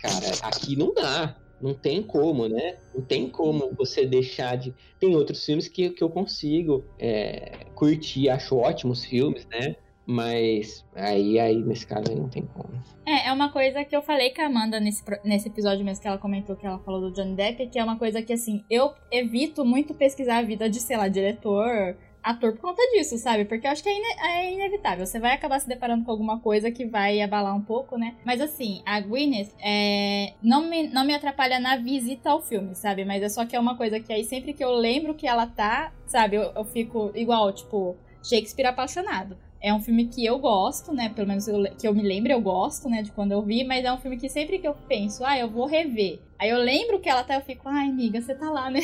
Speaker 3: cara, aqui não dá, não tem como, né? Não tem como você deixar de. Tem outros filmes que, que eu consigo é, curtir, acho ótimos filmes, né? Mas aí, aí nesse caso aí não tem como.
Speaker 1: É, é uma coisa que eu falei com a Amanda nesse, nesse episódio mesmo que ela comentou que ela falou do Johnny Depp, que é uma coisa que, assim, eu evito muito pesquisar a vida de, sei lá, diretor, ator por conta disso, sabe? Porque eu acho que é, ine é, inevitável. Você vai acabar se deparando com alguma coisa que vai abalar um pouco, né? Mas assim, a Gwyneth é, não, me, não me atrapalha na visita ao filme, sabe? Mas é só que é uma coisa que aí sempre que eu lembro que ela tá, sabe? Eu, eu fico igual, tipo, Shakespeare apaixonado. É um filme que eu gosto, né? Pelo menos eu, que eu me lembro, eu gosto, né? De quando eu vi, mas é um filme que sempre que eu penso, ah, eu vou rever. Aí eu lembro que ela tá, eu fico, ai, amiga, você tá lá, né?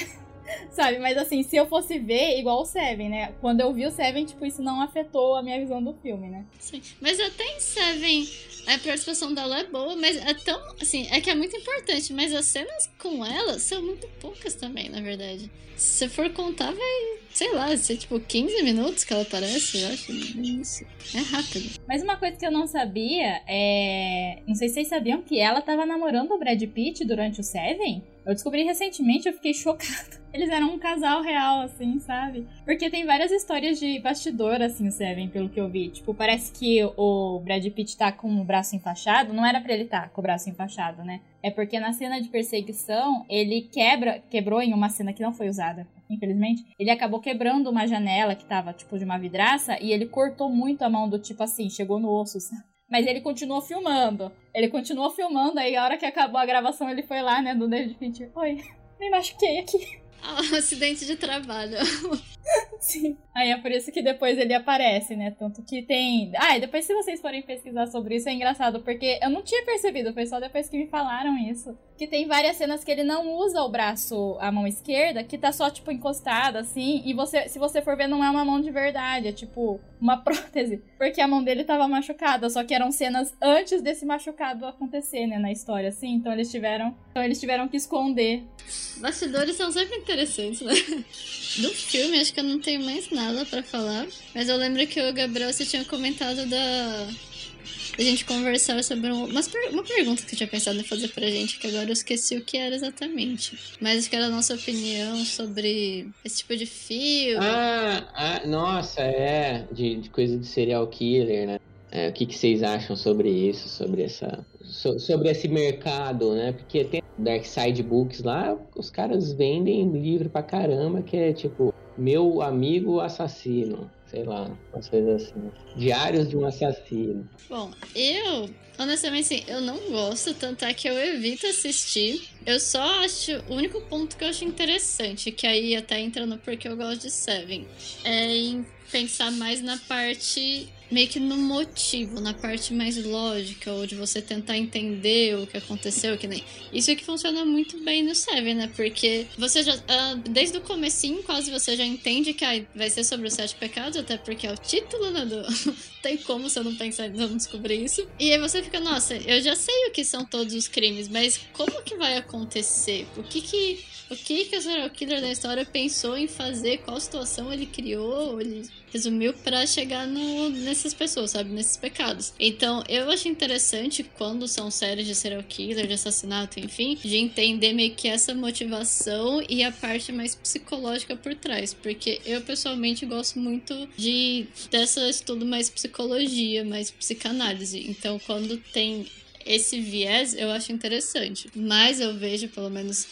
Speaker 1: (laughs) Sabe? Mas assim, se eu fosse ver, igual o Seven, né? Quando eu vi o Seven, tipo, isso não afetou a minha visão do filme, né?
Speaker 2: Sim. Mas até em Seven, a participação dela é boa, mas é tão. Assim, é que é muito importante, mas as cenas com ela são muito poucas também, na verdade. Se você for contar, vai, sei lá, ser tipo 15 minutos que ela aparece, eu acho. Isso. É rápido.
Speaker 1: Mas uma coisa que eu não sabia é. Não sei se vocês sabiam que ela tava namorando o Brad Pitt durante o Seven. Eu descobri recentemente, eu fiquei (laughs) chocada. Eles eram um casal real, assim, sabe? Porque tem várias histórias de bastidor, assim, o Seven, pelo que eu vi. Tipo, parece que o Brad Pitt tá com o braço enfaixado. Não era pra ele estar tá com o braço enfaixado, né? É porque na cena de perseguição, ele quebra, quebrou em uma cena que não foi usada, infelizmente. Ele acabou quebrando uma janela que tava, tipo, de uma vidraça e ele cortou muito a mão do tipo assim, chegou no osso, sabe? Mas ele continuou filmando. Ele continuou filmando, aí a hora que acabou a gravação, ele foi lá, né, do David Fincher. Oi, me machuquei aqui.
Speaker 2: Ah, (laughs) acidente de trabalho.
Speaker 1: Sim. Aí é por isso que depois ele aparece, né? Tanto que tem. Ah, e depois se vocês forem pesquisar sobre isso, é engraçado, porque eu não tinha percebido, foi só depois que me falaram isso. Que tem várias cenas que ele não usa o braço, a mão esquerda, que tá só, tipo, encostada, assim. E você, se você for ver, não é uma mão de verdade, é tipo uma (laughs) prótese. Porque a mão dele tava machucada, só que eram cenas antes desse machucado acontecer, né, na história, assim. Então eles tiveram. Então eles tiveram que esconder.
Speaker 2: Bastidores são sempre interessantes, né? (laughs) Do filme, acho que eu não tenho mais nada para falar. Mas eu lembro que o Gabriel você tinha comentado da. A gente conversar sobre um, uma, uma pergunta que você tinha pensado em fazer pra gente, que agora eu esqueci o que era exatamente. Mas acho que era a nossa opinião sobre esse tipo de filme.
Speaker 3: Ah, ah nossa, é. De, de coisa de serial killer, né? É, o que, que vocês acham sobre isso, sobre essa, so, sobre esse mercado, né? Porque tem Dark Side Books lá, os caras vendem livro pra caramba que é tipo meu amigo assassino, sei lá, umas coisas assim. Diários de um assassino.
Speaker 2: Bom, eu honestamente assim, eu não gosto, tanto é que eu evito assistir. Eu só acho. O único ponto que eu acho interessante, que aí até entra no porque eu gosto de Seven, é em pensar mais na parte meio que no motivo, na parte mais lógica, ou de você tentar entender o que aconteceu, que nem. Isso é que funciona muito bem no Seven, né? Porque você já. Uh, desde o comecinho, quase você já entende que ah, vai ser sobre os sete pecados, até porque é o título, né? Do... (laughs) Tem como você não pensar não descobrir isso. E aí você fica, nossa, eu já sei o que são todos os crimes, mas como que vai acontecer? O que que o que, que o serial killer da história pensou em fazer, qual situação ele criou, ele resumiu para chegar no, nessas pessoas, sabe? Nesses pecados. Então, eu acho interessante quando são séries de serial killer, de assassinato, enfim, de entender meio que essa motivação e a parte mais psicológica por trás. Porque eu pessoalmente gosto muito de dessa estudo mais psicologia, mais psicanálise. Então, quando tem esse viés, eu acho interessante. Mas eu vejo, pelo menos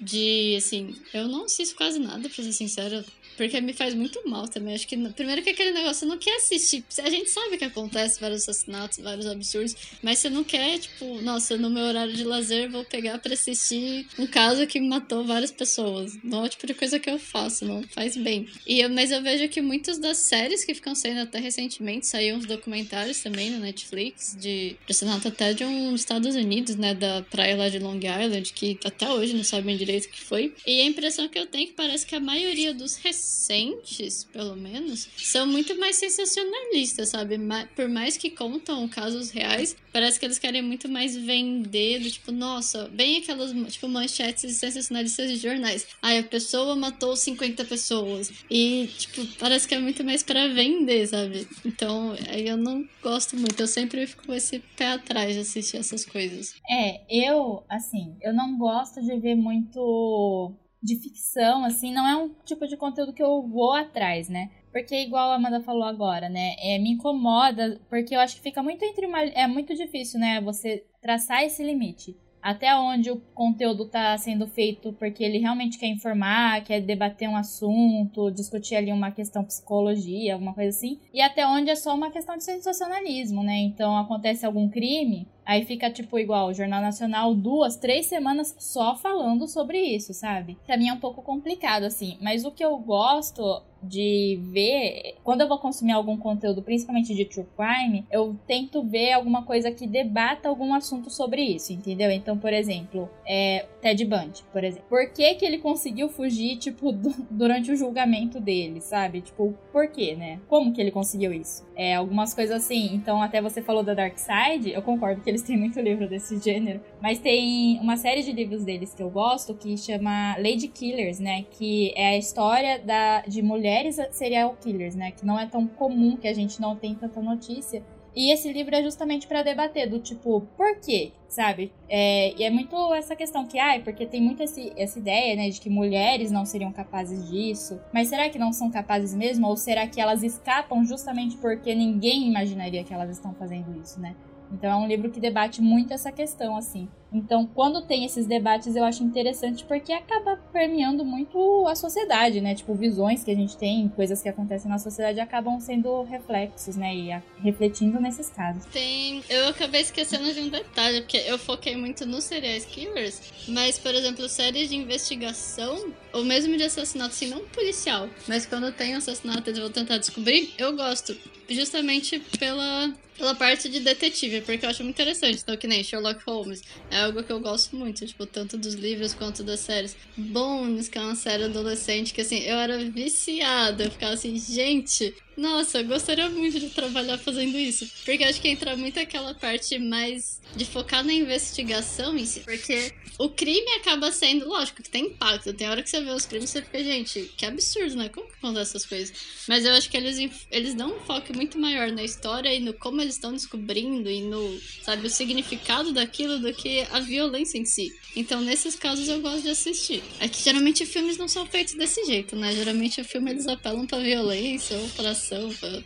Speaker 2: de, assim, eu não assisto quase nada, pra ser sincera. Porque me faz muito mal também. Acho que. Primeiro que aquele negócio, você não quer assistir. A gente sabe que acontece vários assassinatos, vários absurdos. Mas você não quer, tipo, nossa, no meu horário de lazer vou pegar pra assistir um caso que matou várias pessoas. Não é o tipo de coisa que eu faço, não faz bem. E eu, mas eu vejo que muitas das séries que ficam saindo até recentemente, saíram uns documentários também no Netflix, de, assassinato até de um Estados Unidos, né? Da praia lá de Long Island, que até hoje não sabem direito o que foi. E a impressão que eu tenho é que parece que a maioria dos recentes recentes, pelo menos, são muito mais sensacionalistas, sabe? Por mais que contam casos reais, parece que eles querem muito mais vender, do tipo, nossa, bem aquelas, tipo, manchetes sensacionalistas de jornais. Aí a pessoa matou 50 pessoas. E, tipo, parece que é muito mais para vender, sabe? Então, aí eu não gosto muito. Eu sempre fico com esse pé atrás de assistir essas coisas.
Speaker 1: É, eu, assim, eu não gosto de ver muito de ficção, assim, não é um tipo de conteúdo que eu vou atrás, né? porque igual a Amanda falou agora, né? É, me incomoda, porque eu acho que fica muito entre uma. É muito difícil, né? Você traçar esse limite até onde o conteúdo está sendo feito porque ele realmente quer informar, quer debater um assunto, discutir ali uma questão psicologia, alguma coisa assim, e até onde é só uma questão de sensacionalismo, né? Então acontece algum crime, Aí fica, tipo, igual o Jornal Nacional, duas, três semanas só falando sobre isso, sabe? Pra mim é um pouco complicado, assim. Mas o que eu gosto de ver, quando eu vou consumir algum conteúdo, principalmente de true crime, eu tento ver alguma coisa que debata algum assunto sobre isso, entendeu? Então, por exemplo, é, Ted Bundy, por exemplo. Por que que ele conseguiu fugir, tipo, (laughs) durante o julgamento dele, sabe? Tipo, por quê, né? Como que ele conseguiu isso? É, algumas coisas assim. Então, até você falou da Dark Side, eu concordo que eles têm muito livro desse gênero, mas tem uma série de livros deles que eu gosto que chama Lady Killers, né? Que é a história da, de mulheres serial killers, né? Que não é tão comum, que a gente não tem tanta notícia. E esse livro é justamente para debater do tipo, por quê? Sabe? É, e é muito essa questão que, ai, ah, porque tem muito esse, essa ideia, né, de que mulheres não seriam capazes disso. Mas será que não são capazes mesmo? Ou será que elas escapam justamente porque ninguém imaginaria que elas estão fazendo isso, né? Então é um livro que debate muito essa questão, assim. Então, quando tem esses debates, eu acho interessante porque acaba permeando muito a sociedade, né? Tipo, visões que a gente tem, coisas que acontecem na sociedade acabam sendo reflexos, né? E a, refletindo nesses casos.
Speaker 2: Tem. Eu acabei esquecendo de um detalhe, porque eu foquei muito nos serial killers, mas, por exemplo, séries de investigação, ou mesmo de assassinato, assim, não policial, mas quando tem assassinato eles vão tentar descobrir, eu gosto. Justamente pela pela parte de detetive, porque eu acho muito interessante. Então, que nem Sherlock Holmes. É algo que eu gosto muito, tipo, tanto dos livros quanto das séries. Bones, que é uma série adolescente, que assim, eu era viciada. Eu ficava assim, gente, nossa, eu gostaria muito de trabalhar fazendo isso. Porque acho que entra muito aquela parte mais de focar na investigação em si. Porque o crime acaba sendo, lógico, que tem impacto. Tem hora que você vê os crimes e você fica, gente, que absurdo, né? Como que acontecem essas coisas? Mas eu acho que eles, eles dão um foco muito maior na história e no como eles estão descobrindo e no, sabe, o significado daquilo do que a violência em si. Então, nesses casos, eu gosto de assistir. É que geralmente filmes não são feitos desse jeito, né? Geralmente o filme eles apelam pra violência ou pra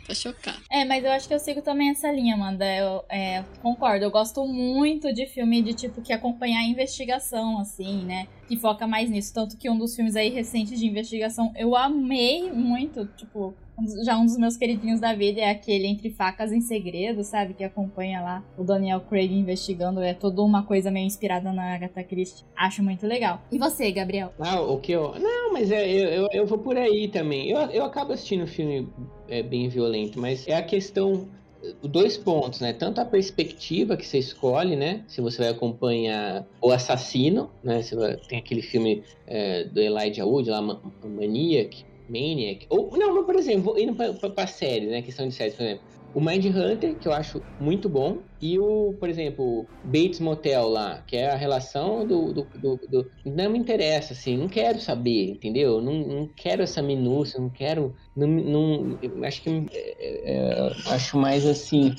Speaker 2: pra, chocar.
Speaker 1: É, mas eu acho que eu sigo também essa linha, Amanda. Eu é, concordo. Eu gosto muito de filme de tipo que acompanhar a investigação, assim, né? Que foca mais nisso. Tanto que um dos filmes aí recentes de investigação eu amei muito, tipo, já um dos meus queridinhos da vida é aquele Entre Facas em Segredo, sabe? Que acompanha lá o Daniel Craig investigando. É toda uma coisa meio inspirada na Agatha Christie. Acho muito legal. E você, Gabriel?
Speaker 3: Ah, o que eu. Não, mas é, eu, eu, eu vou por aí também. Eu, eu acabo assistindo filme é, bem violento, mas é a questão dois pontos, né? Tanto a perspectiva que você escolhe, né? Se você vai acompanhar o assassino, né? Vai, tem aquele filme é, do Elijah Wood, lá, Maniac, Maniac. Ou, não, por exemplo, indo pra, pra, pra série, né? Questão de séries, por exemplo. O Mind Hunter, que eu acho muito bom, e o, por exemplo, Bates Motel lá, que é a relação do, do, do, do, Não me interessa, assim, não quero saber, entendeu? Não, não quero essa minúcia, não quero. Não, não, acho que. É, é, acho mais assim.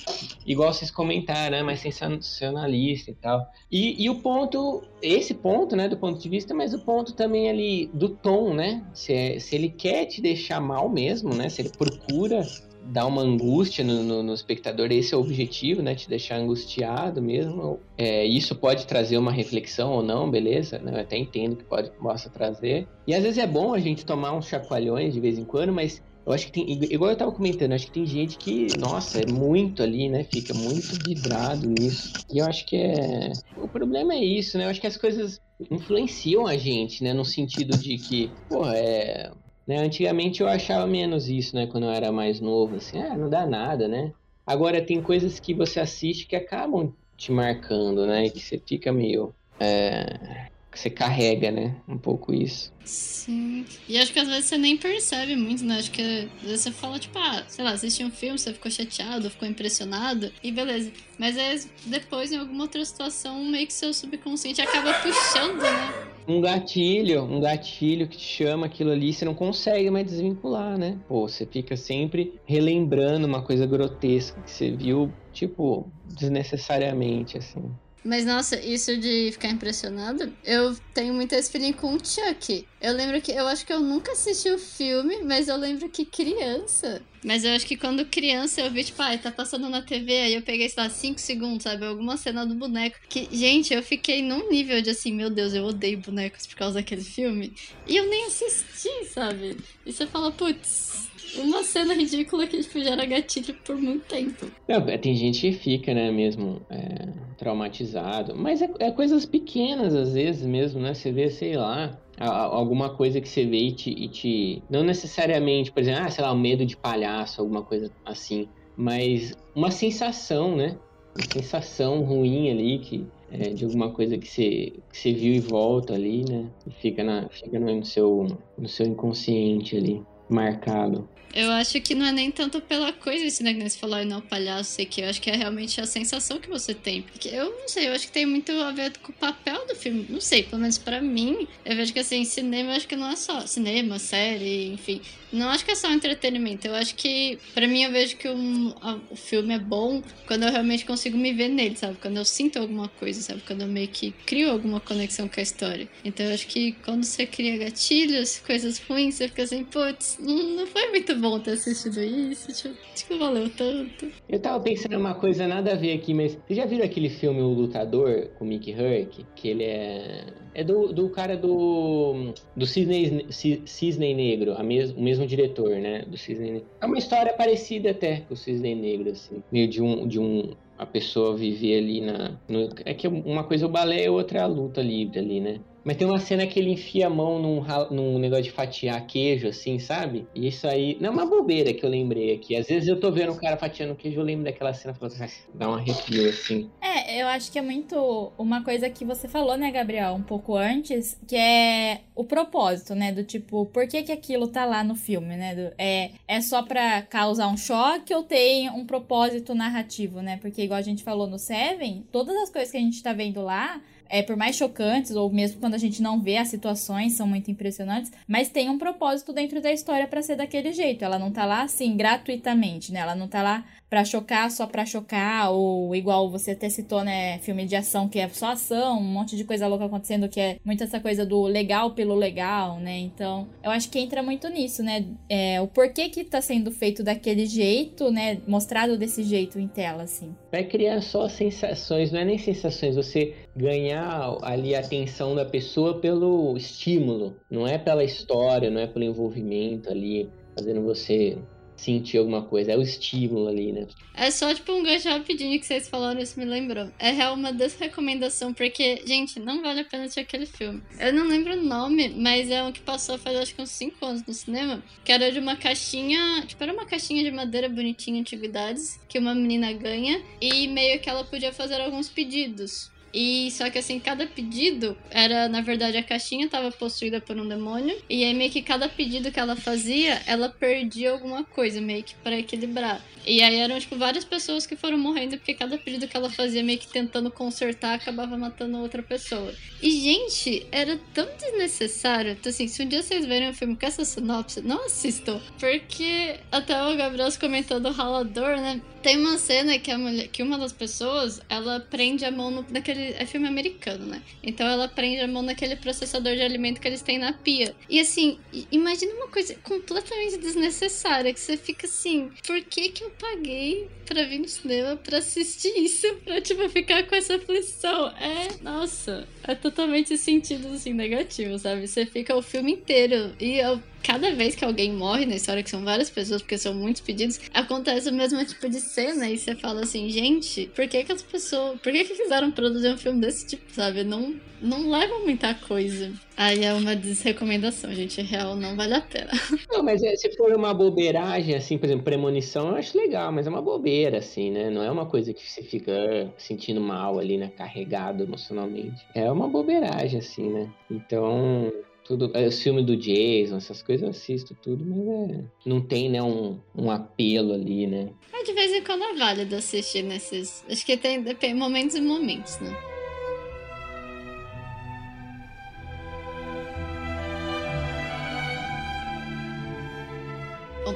Speaker 3: Igual vocês comentaram, né? Mais sensacionalista e tal. E, e o ponto. Esse ponto, né? Do ponto de vista, mas o ponto também ali do tom, né? Se, é, se ele quer te deixar mal mesmo, né? Se ele procura dar uma angústia no, no, no, espectador, esse é o objetivo, né? Te deixar angustiado mesmo. É, isso pode trazer uma reflexão ou não, beleza? Né? Eu até entendo que pode possa trazer. E às vezes é bom a gente tomar uns chacoalhões de vez em quando, mas eu acho que tem, igual eu tava comentando, acho que tem gente que, nossa, é muito ali, né? Fica muito vidrado nisso. E eu acho que é. O problema é isso, né? Eu acho que as coisas influenciam a gente, né? No sentido de que, pô, é né? Antigamente eu achava menos isso, né? Quando eu era mais novo, assim, ah, não dá nada, né? Agora tem coisas que você assiste que acabam te marcando, né? E que você fica meio. É... Você carrega, né? Um pouco isso.
Speaker 2: Sim. E acho que às vezes você nem percebe muito, né? Acho que às vezes você fala, tipo, ah, sei lá, assistiu um filme, você ficou chateado, ficou impressionado, e beleza. Mas é depois, em alguma outra situação, meio que seu subconsciente acaba puxando, né?
Speaker 3: um gatilho, um gatilho que te chama aquilo ali, você não consegue mais desvincular, né? Pô, você fica sempre relembrando uma coisa grotesca que você viu, tipo, desnecessariamente, assim.
Speaker 2: Mas nossa, isso de ficar impressionado, eu tenho esse feeling com o Chuck. Eu lembro que eu acho que eu nunca assisti o filme, mas eu lembro que criança. Mas eu acho que quando criança eu vi, tipo, ah, tá passando na TV, aí eu peguei, sei lá, 5 segundos, sabe? Alguma cena do boneco. Que, gente, eu fiquei num nível de assim, meu Deus, eu odeio bonecos por causa daquele filme. E eu nem assisti, sabe? E você fala, putz, uma cena ridícula que tipo, gera gatilho por muito tempo.
Speaker 3: É, tem gente que fica, né, mesmo é, traumatizado. Mas é, é, coisas pequenas, às vezes mesmo, né? Você vê, sei lá, alguma coisa que você vê e te, e te. Não necessariamente, por exemplo, ah, sei lá, o medo de palhaço, alguma coisa assim. Mas uma sensação, né? Uma sensação ruim ali que. É, de alguma coisa que você, que você viu e volta ali, né? E fica, na, fica no, seu, no seu inconsciente ali, marcado.
Speaker 2: Eu acho que não é nem tanto pela coisa esse negócio né, você falou, não, palhaço, sei que. Eu acho que é realmente a sensação que você tem. Porque eu não sei, eu acho que tem muito a ver com o papel do filme. Não sei, pelo menos pra mim, eu vejo que assim, cinema, eu acho que não é só cinema, série, enfim. Não acho que é só entretenimento. Eu acho que, para mim, eu vejo que um, a, o filme é bom quando eu realmente consigo me ver nele, sabe? Quando eu sinto alguma coisa, sabe? Quando eu meio que crio alguma conexão com a história. Então eu acho que quando você cria gatilhos, coisas ruins, você fica assim, putz, não, foi muito bom ter assistido isso, tipo, tipo, valeu tanto.
Speaker 3: Eu tava pensando uma coisa nada a ver aqui, mas vocês já viram aquele filme O Lutador com Mickey Herc? Que ele é é do, do cara do. Do Cisne, Cisne Negro, a mes, o mesmo diretor, né? Do Cisne Negro. É uma história parecida até com o Cisne Negro, assim. Meio de um. De um a pessoa viver ali na. No, é que uma coisa é o balé e outra é a luta livre ali, né? Mas tem uma cena que ele enfia a mão num, num negócio de fatiar queijo, assim, sabe? E isso aí. Não é uma bobeira que eu lembrei aqui. Às vezes eu tô vendo o cara fatiando queijo, eu lembro daquela cena e dá um arrepio, assim.
Speaker 1: É, eu acho que é muito uma coisa que você falou, né, Gabriel, um pouco antes, que é o propósito, né? Do tipo, por que, que aquilo tá lá no filme, né? Do, é, é só pra causar um choque ou tem um propósito narrativo, né? Porque, igual a gente falou no Seven, todas as coisas que a gente tá vendo lá é, por mais chocantes, ou mesmo quando a gente não vê as situações, são muito impressionantes, mas tem um propósito dentro da história para ser daquele jeito. Ela não tá lá assim gratuitamente, né? Ela não tá lá para chocar só para chocar, ou igual você até citou, né, filme de ação que é só ação, um monte de coisa louca acontecendo, que é muito essa coisa do legal pelo legal, né? Então, eu acho que entra muito nisso, né? É, o porquê que tá sendo feito daquele jeito, né? Mostrado desse jeito em tela, assim.
Speaker 3: Vai criar só sensações, não é nem sensações, você ganhar ali a atenção da pessoa pelo estímulo, não é pela história, não é pelo envolvimento ali, fazendo você sentir alguma coisa. É o estímulo ali, né?
Speaker 2: É só, tipo, um gancho rapidinho que vocês falaram, isso me lembrou. É real uma desrecomendação, porque, gente, não vale a pena assistir aquele filme. Eu não lembro o nome, mas é um que passou faz acho que uns 5 anos no cinema, que era de uma caixinha, tipo, era uma caixinha de madeira bonitinha, antiguidades, que uma menina ganha, e meio que ela podia fazer alguns pedidos. E só que assim, cada pedido era, na verdade, a caixinha estava possuída por um demônio. E aí meio que cada pedido que ela fazia, ela perdia alguma coisa, meio que para equilibrar. E aí eram, tipo, várias pessoas que foram morrendo porque cada pedido que ela fazia, meio que tentando consertar, acabava matando outra pessoa. E, gente, era tão desnecessário. Então, assim, se um dia vocês verem um filme com essa sinopse, não assistam. Porque até o Gabriel comentou do ralador, né? Tem uma cena que, a mulher, que uma das pessoas, ela prende a mão no, naquele... É filme americano, né? Então ela prende a mão naquele processador de alimento que eles têm na pia. E assim, imagina uma coisa completamente desnecessária, que você fica assim, por que que eu paguei pra vir no cinema pra assistir isso? (laughs) Pra, tipo, ficar com essa aflição. É, nossa, é totalmente sentido, assim, negativo, sabe? Você fica o filme inteiro e eu cada vez que alguém morre na história, que são várias pessoas, porque são muitos pedidos, acontece o mesmo tipo de cena e você fala assim, gente, por que que as pessoas, por que que quiseram produzir um filme desse tipo, sabe? Não, não leva muita coisa. Aí é uma desrecomendação, gente, real não vale a pena. (laughs)
Speaker 3: Não, mas é, se for uma bobeiragem, assim, por exemplo, premonição, eu acho legal, mas é uma bobeira, assim, né? Não é uma coisa que você fica sentindo mal ali, né? Carregado emocionalmente. É uma bobeiragem, assim, né? Então, tudo, é, o filme do Jason, essas coisas eu assisto tudo, mas é, não tem, né, um, um apelo ali, né?
Speaker 2: É, de vez em quando é válido assistir nesses. Acho que tem momentos e momentos, né?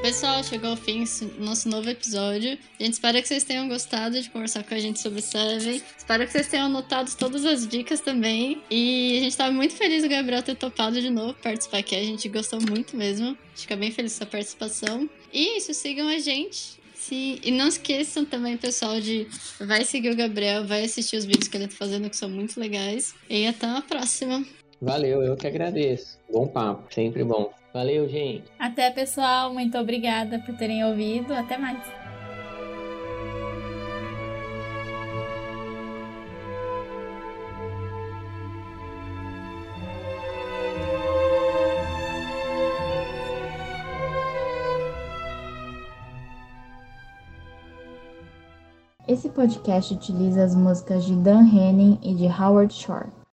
Speaker 2: Pessoal, chegou ao fim nosso novo episódio. A gente espera que vocês tenham gostado de conversar com a gente sobre Seven. Espero que vocês tenham anotado todas as dicas também. E a gente tá muito feliz o Gabriel ter topado de novo participar aqui. A gente gostou muito mesmo. Fica bem feliz com a participação. E isso, sigam a gente. Sim, e não esqueçam também, pessoal, de vai seguir o Gabriel, vai assistir os vídeos que ele tá fazendo, que são muito legais. E até a próxima.
Speaker 3: Valeu, eu que agradeço. Bom papo, sempre bom. Valeu, gente.
Speaker 1: Até, pessoal. Muito obrigada por terem ouvido. Até mais. Esse podcast utiliza as músicas de Dan Henning e de Howard Shore.